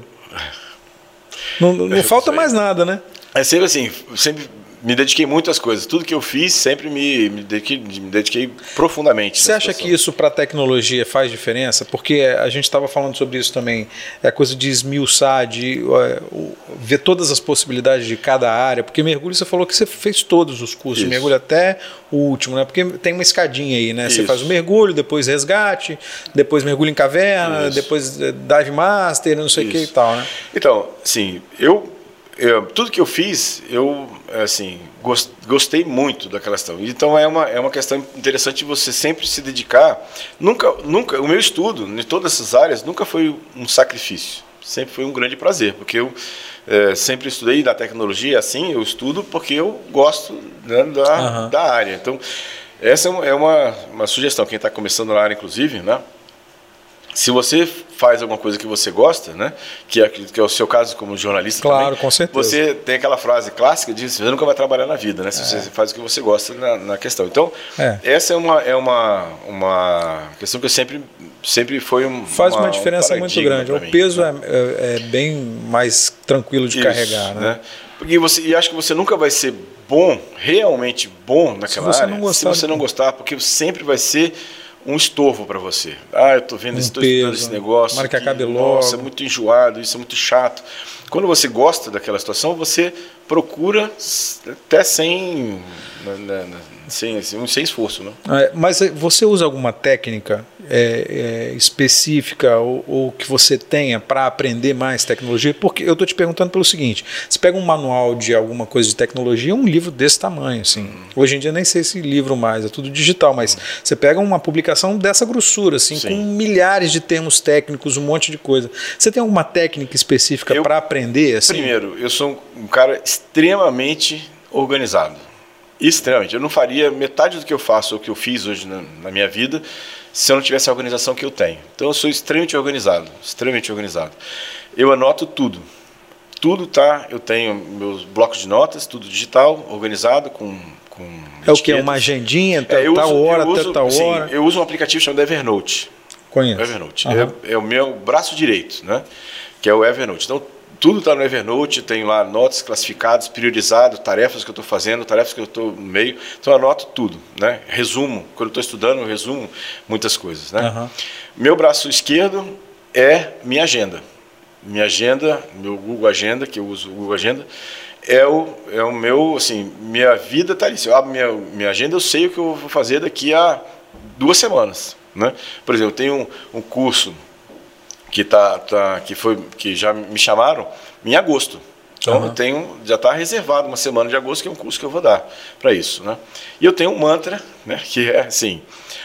Não, não falta mais nada, né? É sempre assim, sempre me dediquei muito às coisas. Tudo que eu fiz, sempre me, me, dediquei, me dediquei profundamente. Você acha situação. que isso para a tecnologia faz diferença? Porque a gente estava falando sobre isso também. É a coisa de esmiuçar, de o- ver todas as possibilidades de cada área. Porque mergulho, você falou que você fez todos os cursos, Isso. mergulho até o último, né? Porque tem uma escadinha aí, né? Você Isso. faz o mergulho, depois resgate, depois mergulho em caverna, Isso. depois eh, dive master, não sei o que e tal, né? Então, assim, eu, eu- tudo que eu fiz, eu assim gos- gostei muito daquela questão. Então é uma, é uma questão interessante você sempre se dedicar. Nunca, nunca, o meu estudo em todas essas áreas nunca foi um sacrifício. Sempre foi um grande prazer, porque eu eh, sempre estudei na tecnologia assim, eu estudo porque eu gosto né, da, Aham. da área. Então essa é uma, é uma, uma sugestão quem está começando na área, inclusive, né? Se você faz alguma coisa que você gosta, né, que é, que é o seu caso como jornalista Claro, também, com certeza. você tem aquela frase clássica de você nunca vai trabalhar na vida, né, se você faz o que você gosta na, na questão. Então, É. essa é uma, é uma, uma questão que eu sempre, sempre foi um Faz uma, um diferença muito paradigma grande. O mim, peso né? é, é- é bem mais tranquilo de Isso, carregar, né? Porque você, e acho que você nunca vai ser bom, realmente bom naquela você área, se você não gostar, porque sempre vai ser um estorvo para você. Ah, eu estou vendo Um estudando peso, esse negócio. tomara que Nossa, é muito enjoado, isso é muito chato. Quando você gosta daquela situação, você procura até sem, na- na- na- sem, sem, sem esforço, né? É, mas eh, você usa alguma técnica é, é, específica ou, ou que você tenha para aprender mais tecnologia? Porque eu estou te perguntando pelo seguinte: você pega um manual de alguma coisa de tecnologia, um livro desse tamanho, assim. Hoje em dia nem sei se livro mais, é tudo digital, mas você pega uma publicação dessa grossura, assim, Sim. com milhares de termos técnicos, um monte de coisa. Você tem alguma técnica específica para aprender? Assim? Primeiro, eu sou um cara extremamente organizado. Extremamente. Eu não faria metade do que eu faço ou que eu fiz hoje na, na minha vida se eu não tivesse a organização que eu tenho. Então eu sou extremamente organizado, extremamente organizado. Eu anoto tudo. Tudo tá, eu tenho meus blocos de notas, tudo digital, organizado com com É o que? etiquetas. Uma agendinha, É, tal, uso- hora, até tal hora? eu uso um aplicativo chamado Evernote. Conheço. Evernote. Aham. É, é o meu braço direito, né? Que é o Evernote. Então, tudo está no Evernote, tenho lá notas classificadas, priorizado, tarefas que eu estou fazendo, tarefas que eu estou no meio. Então, eu anoto tudo, né? Resumo. Quando eu estou estudando, eu resumo muitas coisas, né? Aham. Meu braço esquerdo é minha agenda. Minha agenda, meu Google Agenda, que eu uso o Google Agenda, é o, é o meu, assim, minha vida está ali. Se eu abro minha, minha agenda, eu sei o que eu vou fazer daqui a duas semanas. Né? Por exemplo, eu tenho um, um curso que, tá, tá, que, foi, que já me chamaram em agosto. Então Aham. eu tenho, já está reservado uma semana de agosto, que é um curso que eu vou dar para isso. Né? E eu tenho um mantra, né, que é assim,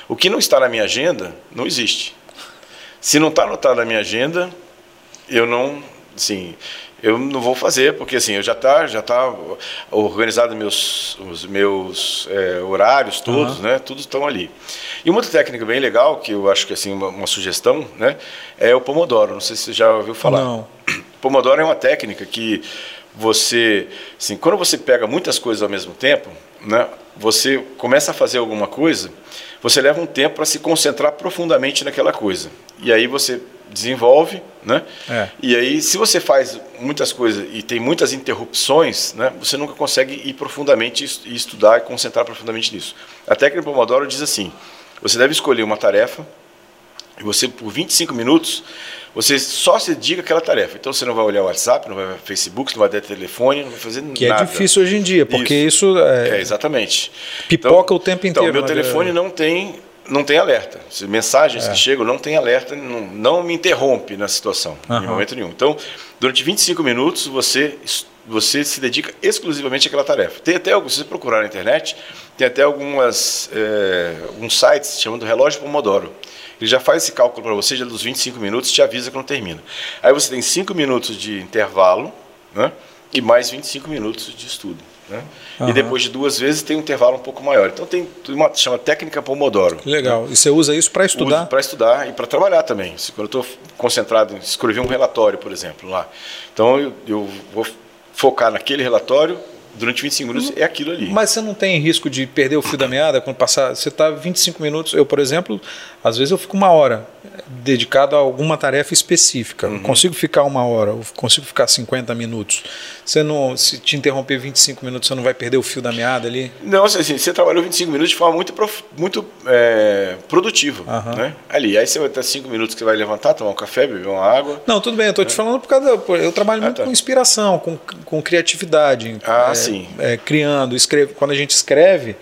o que não está na minha agenda, não existe. Se não está anotado na minha agenda, eu não, assim, eu não vou fazer, porque assim, eu já está já tá organizado meus, os meus é, horários todos, né? Tudo estão ali. E uma outra técnica bem legal, que eu acho que assim, uma, uma sugestão, né? É o Pomodoro. Não sei se você já ouviu falar. Não. Pomodoro é uma técnica que você, assim, quando você pega muitas coisas ao mesmo tempo, né, você começa a fazer alguma coisa, você leva um tempo para se concentrar profundamente naquela coisa. E aí você desenvolve, né? É. E aí, se você faz muitas coisas e tem muitas interrupções, né? Você nunca consegue ir profundamente e estudar e concentrar profundamente nisso. A técnica Pomodoro diz assim: você deve escolher uma tarefa e você por 25 minutos você só se dedica àquela tarefa. Então você não vai olhar o WhatsApp, não vai ver Facebook, não vai ter telefone, não vai fazer que nada. Que é difícil hoje em dia, porque isso, isso é... é... exatamente. Pipoca então, o tempo inteiro. Então, meu telefone não tem não tem alerta. Se mensagens é. que chegam não tem alerta, não, não me interrompe na situação, uhum. em momento nenhum. Então, durante 25 minutos, você, você se dedica exclusivamente àquela tarefa. Tem até, se você procurar na internet, tem até algumas, é, alguns sites chamando relógio Pomodoro. Ele já faz esse cálculo para você, já dos 25 minutos, te avisa que não termina. Aí você tem 5 minutos de intervalo né, e mais 25 minutos de estudo. Né? Uhum. E depois de duas vezes tem um intervalo um pouco maior. Então tem uma chama técnica Pomodoro. Legal. Né? E você usa isso para estudar? Para estudar e para trabalhar também. Quando eu estou concentrado em escrever um relatório, por exemplo, lá. Então eu, eu vou focar naquele relatório, durante 25 minutos é aquilo ali. Mas você não tem risco de perder o fio da meada quando passar. Você está 25 minutos. Eu, por exemplo, às vezes eu fico uma hora dedicado a alguma tarefa específica. Uhum. Consigo ficar uma hora, consigo ficar 50 minutos. Você não, se te interromper 25 minutos, você não vai perder o fio da meada ali? Não, assim, assim você trabalhou 25 minutos de forma muito, muito é, produtiva. Uhum. Né? Ali, aí você vai ter 5 minutos que você vai levantar, tomar um café, beber uma água. Não, tudo bem, eu estou né? te falando por causa. eu trabalho ah, muito tá. com inspiração, com, com criatividade. Ah, é, sim. É, criando, escreve, quando a gente escreve,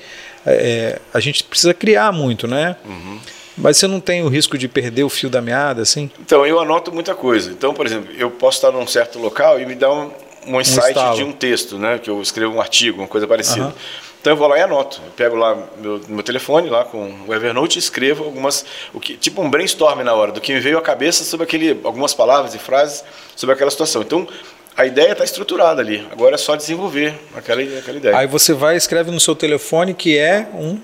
é, a gente precisa criar muito, né? Uhum. Mas você não tem o risco de perder o fio da meada, assim? Então, eu anoto muita coisa. Então, por exemplo, eu posso estar num certo local e me dá um, um insight um de um texto, né? Que eu escrevo um artigo, uma coisa parecida. Uhum. Então eu vou lá e anoto. Eu pego lá meu, meu telefone, lá com o Evernote e escrevo algumas. O que, tipo um brainstorm na hora, do que me veio à cabeça sobre aquele, algumas palavras e frases sobre aquela situação. Então, a ideia está estruturada ali. Agora é só desenvolver aquela, aquela ideia. Aí você vai e escreve no seu telefone que é um.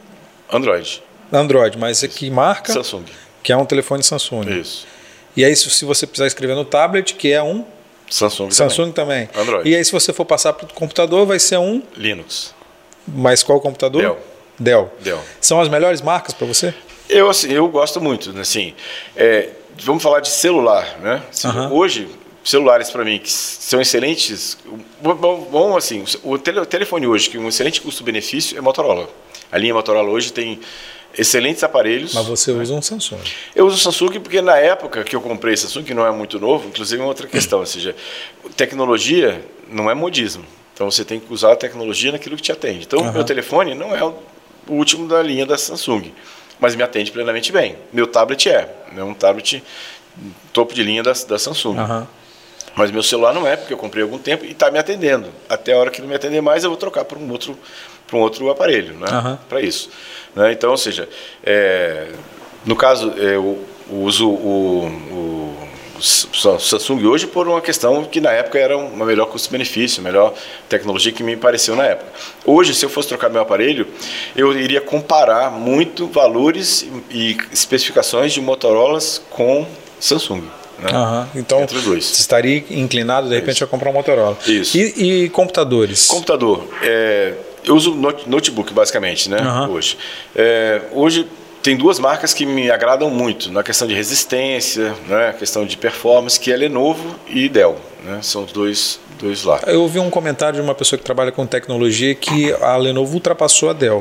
Android. Android, mas é que marca? Samsung. Que é um telefone Samsung. Isso. E aí, se você precisar escrever no tablet, que é um? Samsung, Samsung também. também. Android. E aí, se você for passar para o computador, vai ser um? Linux. Mas qual computador? Dell. Dell. Dell. São as melhores marcas para você? Eu, assim, eu gosto muito. Assim, é, vamos falar de celular. Né? Uhum. Hoje, celulares para mim que são excelentes. Bom, bom assim, o telefone hoje, que é um excelente custo-benefício, é Motorola. A linha Motorola hoje tem excelentes aparelhos. Mas você usa um Samsung. Eu uso Samsung porque na época que eu comprei Samsung, que não é muito novo, inclusive é uma outra questão, ou seja, tecnologia não é modismo. Então você tem que usar a tecnologia naquilo que te atende. Então, uhum. meu telefone não é o último da linha da Samsung, mas me atende plenamente bem. Meu tablet é, é um tablet topo de linha da, da Samsung. Uhum. Mas meu celular não é, porque eu comprei há algum tempo e está me atendendo. Até a hora que não me atender mais, eu vou trocar para um outro, para um outro aparelho, né? Uhum. Para isso. Né? Então, ou seja, é, no caso, é, eu uso o, o, o, Samsung hoje por uma questão que na época era uma melhor custo-benefício, melhor tecnologia que me pareceu na época. Hoje, se eu fosse trocar meu aparelho, eu iria comparar muito valores e especificações de Motorola com Samsung. Né? Uhum. Então, Entre os dois. você estaria inclinado, de repente, Isso. a comprar um Motorola. Isso. E, e computadores? Computador. É, eu uso notebook, basicamente, né? Uhum. Hoje. É, hoje tem duas marcas que me agradam muito na questão de resistência, né, questão de performance, que é Lenovo e Dell. Né, são os dois, dois lá. Eu ouvi um comentário de uma pessoa que trabalha com tecnologia que a Lenovo ultrapassou a Dell.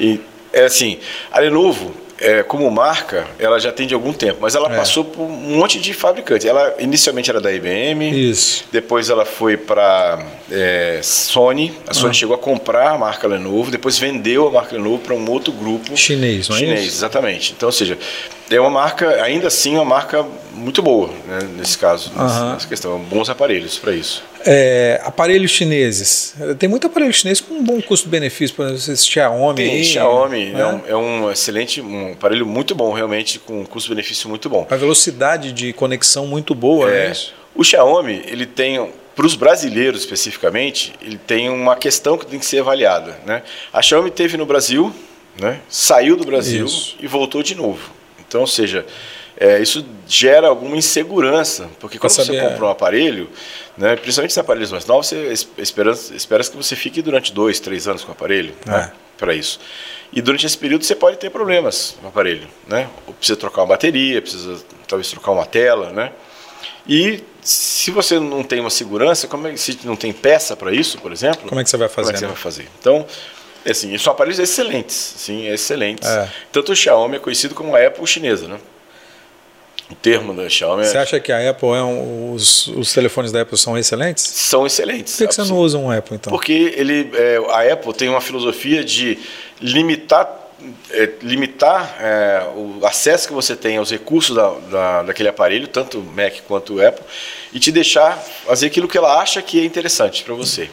E é assim, a Lenovo é, como marca, ela já tem de algum tempo, mas ela é. passou por um monte de fabricantes. Ela inicialmente era da IBM, Isso. depois ela foi para é, Sony. A Sony ah. chegou a comprar a marca Lenovo, depois vendeu a marca Lenovo para um outro grupo chinês, não é chinês, isso? exatamente. Então, ou seja, é uma marca, ainda assim, uma marca muito boa né, nesse caso, uhum. nessa questão, bons aparelhos para isso. É, aparelhos chineses. Tem muito aparelho chinês com um bom custo-benefício, por exemplo, esse Xiaomi. Tem, aí, Xiaomi né? é, um, é, um, excelente, um aparelho muito bom, realmente, com custo-benefício muito bom. A velocidade de conexão muito boa, é, né? O Xiaomi, ele tem, para os brasileiros especificamente, ele tem uma questão que tem que ser avaliada. Né? A Xiaomi teve no Brasil, né? saiu do Brasil Isso. e voltou de novo. Então, ou seja, é, isso gera alguma insegurança, porque quando você compra um aparelho, né, principalmente se aparelhos mais novos, você espera, espera que você fique durante dois, três anos com o aparelho é. né, para isso. E durante esse período você pode ter problemas no aparelho, né? Ou precisa trocar uma bateria, precisa talvez trocar uma tela, né? E se você não tem uma segurança, como é, se não tem peça para isso, por exemplo, como é que você vai fazer? Como é que né? você vai fazer? Então, assim, são aparelhos excelentes, sim, excelentes. É. Tanto o Xiaomi é conhecido como a Apple chinesa, né? O termo da Xiaomi. É você acha que a Apple é um, os, os telefones da Apple são excelentes? São excelentes. Por que, que você não usa um Apple então? Porque ele, é, a Apple tem uma filosofia de limitar é, limitar é, o acesso que você tem aos recursos da, da, daquele aparelho, tanto o Mac quanto o Apple, e te deixar fazer aquilo que ela acha que é interessante para você.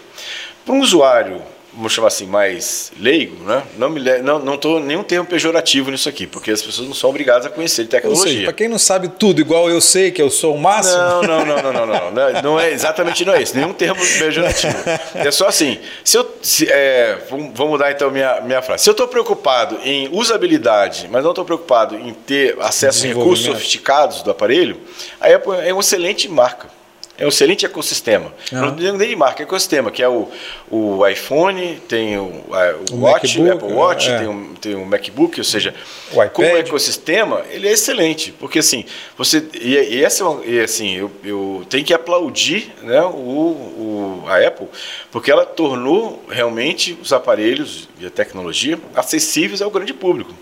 Para um usuário vamos chamar assim, mais leigo, né? Não me não não tô nenhum termo pejorativo nisso aqui, porque as pessoas não são obrigadas a conhecer tecnologia. Para quem não sabe tudo igual eu sei que eu sou o máximo. Não, não, não, não, não, não, não, não é exatamente não é isso, nenhum termo pejorativo. É só assim, se eu se, é, vamos mudar então minha minha frase. Se eu estou preocupado em usabilidade, mas não estou preocupado em ter acesso a recursos sofisticados do aparelho, a Apple é uma excelente marca. É um excelente ecossistema. Uhum. Não digo nem de marca, é ecossistema, que é o, o iPhone, tem o, o, o Watch, MacBook, o Apple Watch, é. tem, o, tem o MacBook, ou seja, como ecossistema, ele é excelente. Porque assim, você. E, e essa é e, assim, eu, eu tenho que aplaudir né, o, o, a Apple, porque ela tornou realmente os aparelhos e a tecnologia acessíveis ao grande público.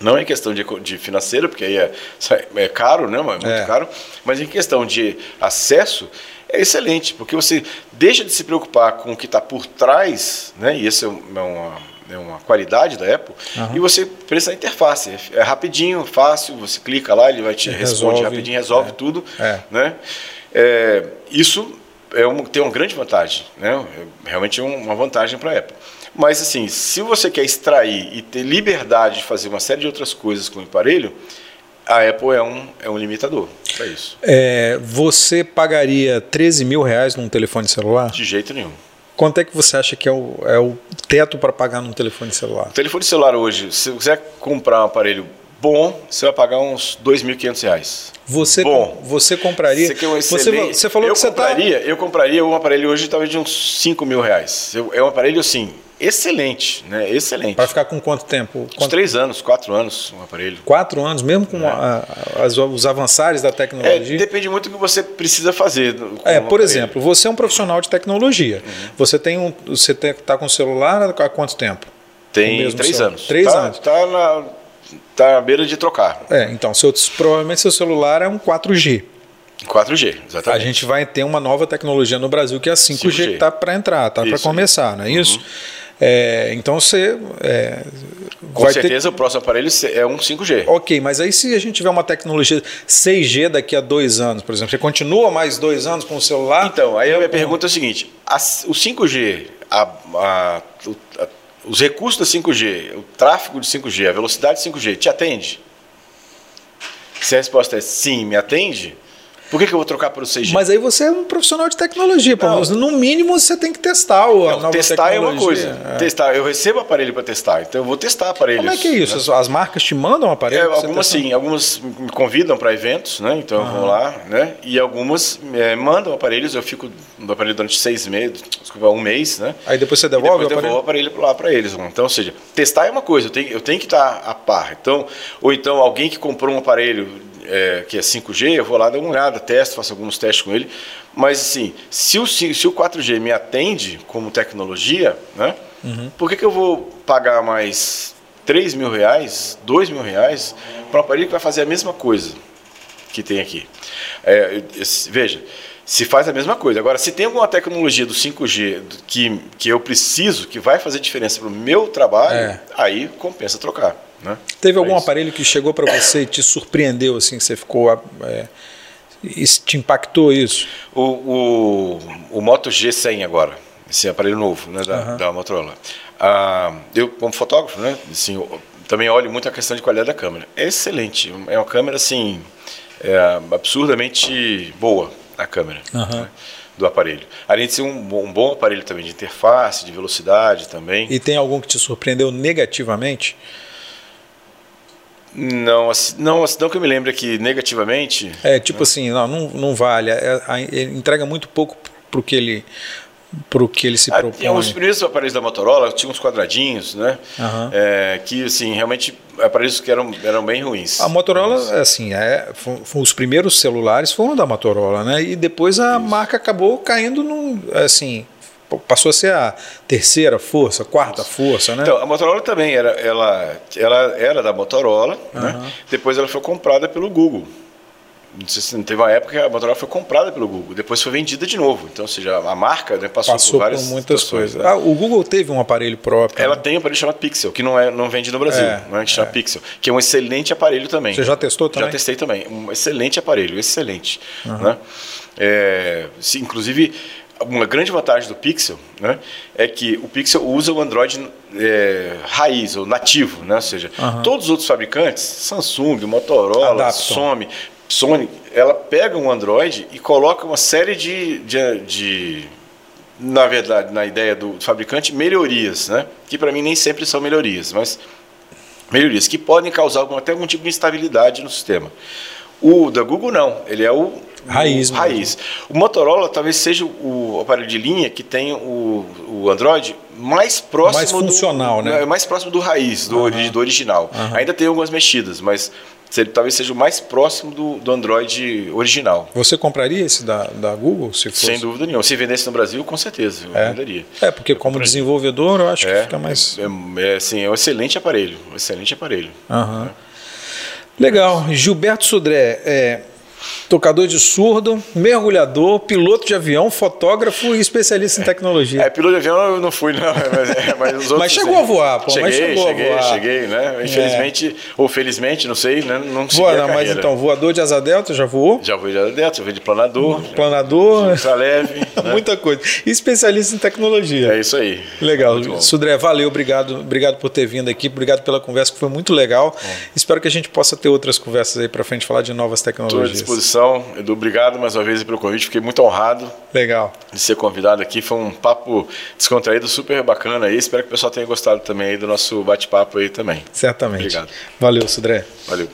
Não em questão de, de financeira, porque aí é, é caro, né? É muito é. caro, mas em questão de acesso é excelente, porque você deixa de se preocupar com o que está por trás, né? E isso é uma, é uma qualidade da Apple, uhum. e você pensa na interface. É rapidinho, fácil, você clica lá, ele vai te responde rapidinho, resolve é. tudo. É. Né? É, isso é um, tem uma grande vantagem, né? realmente é uma vantagem para a Apple. Mas assim, se você quer extrair e ter liberdade de fazer uma série de outras coisas com o aparelho, a Apple é um, é um limitador para isso. É, você pagaria 13 mil reais num telefone celular? De jeito nenhum. Quanto é que você acha que é o, é o teto para pagar num telefone celular? O telefone celular hoje, se você comprar um aparelho bom, você vai pagar uns R$ 2.500. Você, bom, você compraria? Você, um você, você falou eu que você tá compraria, tá... Eu compraria um aparelho hoje talvez de uns 5 mil reais. é um aparelho, assim, excelente, né? Excelente. Para ficar com quanto tempo? Uns três anos, quatro anos um aparelho. Quatro anos, mesmo com é. a, as, os avançares da tecnologia? É, depende muito do que você precisa fazer. É, um por aparelho. exemplo, você é um profissional de tecnologia. Uhum. Você tem um, você está com celular há quanto tempo? Tem três celular? anos. Três tá, anos. Está na, tá à beira de trocar. É, então, seu, provavelmente seu celular é um 4G. 4G, exatamente. A gente vai ter uma nova tecnologia no Brasil que é a 5G, 5G. que está para entrar, está para começar, não é uhum. isso? É, então você. É, Com certeza ter... o próximo aparelho é um 5G. Ok, mas aí se a gente tiver uma tecnologia 6G daqui a dois anos, por exemplo, você continua mais dois anos com o celular? Então, aí a minha pergunta é a seguinte: a, o 5G, a, a, os recursos da 5G, o tráfego de 5G, a velocidade de 5G, te atende? Se a resposta é sim, me atende, por que, que eu vou trocar para o 6G? Mas aí você é um profissional de tecnologia. Não. No mínimo você tem que testar o nova testar tecnologia. é uma coisa. É. Testar, eu recebo aparelho para testar, então eu vou testar aparelhos. Como é que é isso? Né? As marcas te mandam aparelho? É, algumas sim, algumas me convidam para eventos, né? Então eu vou lá, né? E algumas é, mandam aparelhos, eu fico no aparelho durante seis meses, desculpa, um mês, né? Aí depois você devolve e depois o aparelho? devolvo o aparelho lá para eles. Então, ou seja, testar é uma coisa, eu tenho, eu tenho que estar a par. Então, ou então alguém que comprou um aparelho é, que é 5G, eu vou lá dar uma olhada, testo, faço alguns testes com ele. Mas assim, se o, se o 4G me atende como tecnologia, né? Uhum. Por que, que eu vou pagar mais 3 mil reais, 2 mil reais para um aparelho que vai fazer a mesma coisa que tem aqui? É, veja, se faz a mesma coisa. Agora, se tem alguma tecnologia do 5G que, que eu preciso, que vai fazer diferença para o meu trabalho, é. aí compensa trocar. Né? Teve algum é aparelho que chegou para você e te surpreendeu, assim, que você ficou. É, te impactou isso? O, o, o Moto G100 agora, esse aparelho novo né, da, uhum. da Motorola. Ah, eu, como fotógrafo, né, assim, também olho muito a questão de qualidade da câmera. É excelente, é uma câmera assim, é, absurdamente boa a câmera. Uhum. Né, do aparelho. Além de ser um, um, bom aparelho também de interface, de velocidade também. E tem algum que te surpreendeu negativamente? Não, não, não que eu me lembre aqui negativamente. É, tipo assim, não, não, não vale. É, ele entrega muito pouco para o que ele para o que ele se propõe. Ah, os primeiros aparelhos da Motorola tinham uns quadradinhos, né? Uhum. É, que assim realmente aparelhos que eram, eram bem ruins. A Motorola, assim, é, os primeiros celulares foram da Motorola, né? E depois a Isso. marca acabou caindo num, assim, passou a ser a terceira força, quarta força, né? Então, a Motorola também era, ela, ela era da Motorola, uhum. né? Depois ela foi comprada pelo Google. Não sei se teve uma época que a Motorola foi comprada pelo Google, depois foi vendida de novo. Então, ou seja, a marca né, passou, passou, por várias por muitas coisas. Ah, o Google teve um aparelho próprio. Ela né? tem um aparelho chamado Pixel, que não, é, não vende no Brasil, é, não é que chama é. Pixel, que é um excelente aparelho também. Você já testou também? Já testei também. Um excelente aparelho, excelente. Uhum. Né? É, se, inclusive, uma grande vantagem do Pixel né, é que o Pixel usa o Android é, raiz, ou nativo, né? ou seja, uhum. todos os outros fabricantes, Samsung, Motorola, Adaptam. Sony, Sony, ela pega um Android e coloca uma série de, de, de na verdade, na ideia do fabricante, melhorias, né? que para mim nem sempre são melhorias, mas melhorias que podem causar algum, até algum tipo de instabilidade no sistema. O da Google não, ele é o Raiz. raiz. O Motorola talvez seja o aparelho de linha que tem o, o Android mais próximo mais funcional, do, né? Mais próximo do raiz, do, uhum. do original. Uhum. Ainda tem algumas mexidas, mas ele talvez seja o mais próximo do, do Android original. Você compraria esse da, da Google? Se fosse? Sem dúvida nenhuma. Se vendesse no Brasil, com certeza, eu é. venderia. É, porque eu como compraria. desenvolvedor, eu acho é, que fica mais. É, é, assim, é um excelente aparelho. Um excelente aparelho. Uhum. Legal. Gilberto Sudré, é, tocador de surdo, mergulhador, piloto de avião, fotógrafo e especialista em tecnologia. É, piloto de avião eu não fui, não, mas, é, mas os outros. mas chegou a voar, pô. Cheguei, mas chegou cheguei, a voar. cheguei, né? Infelizmente, é. ou felizmente, não sei, né? Não consegui Voa, não, mas então, voador de asa delta, já voou? Já voei de asa delta, já voei de planador. Planador. De leve. né? Muita coisa. E especialista em tecnologia. É isso aí. Legal. Sudré, valeu, obrigado, obrigado por ter vindo aqui, obrigado pela conversa, que foi muito legal. Espero que a gente possa ter outras conversas aí para frente, falar de novas tecnologias. Disposição, Edu, obrigado mais uma vez pelo convite, fiquei muito honrado. Legal. De ser convidado aqui, foi um papo descontraído, super bacana aí. Espero que o pessoal tenha gostado também do nosso bate-papo aí também. Certamente. Obrigado. Valeu, Sudré. Valeu.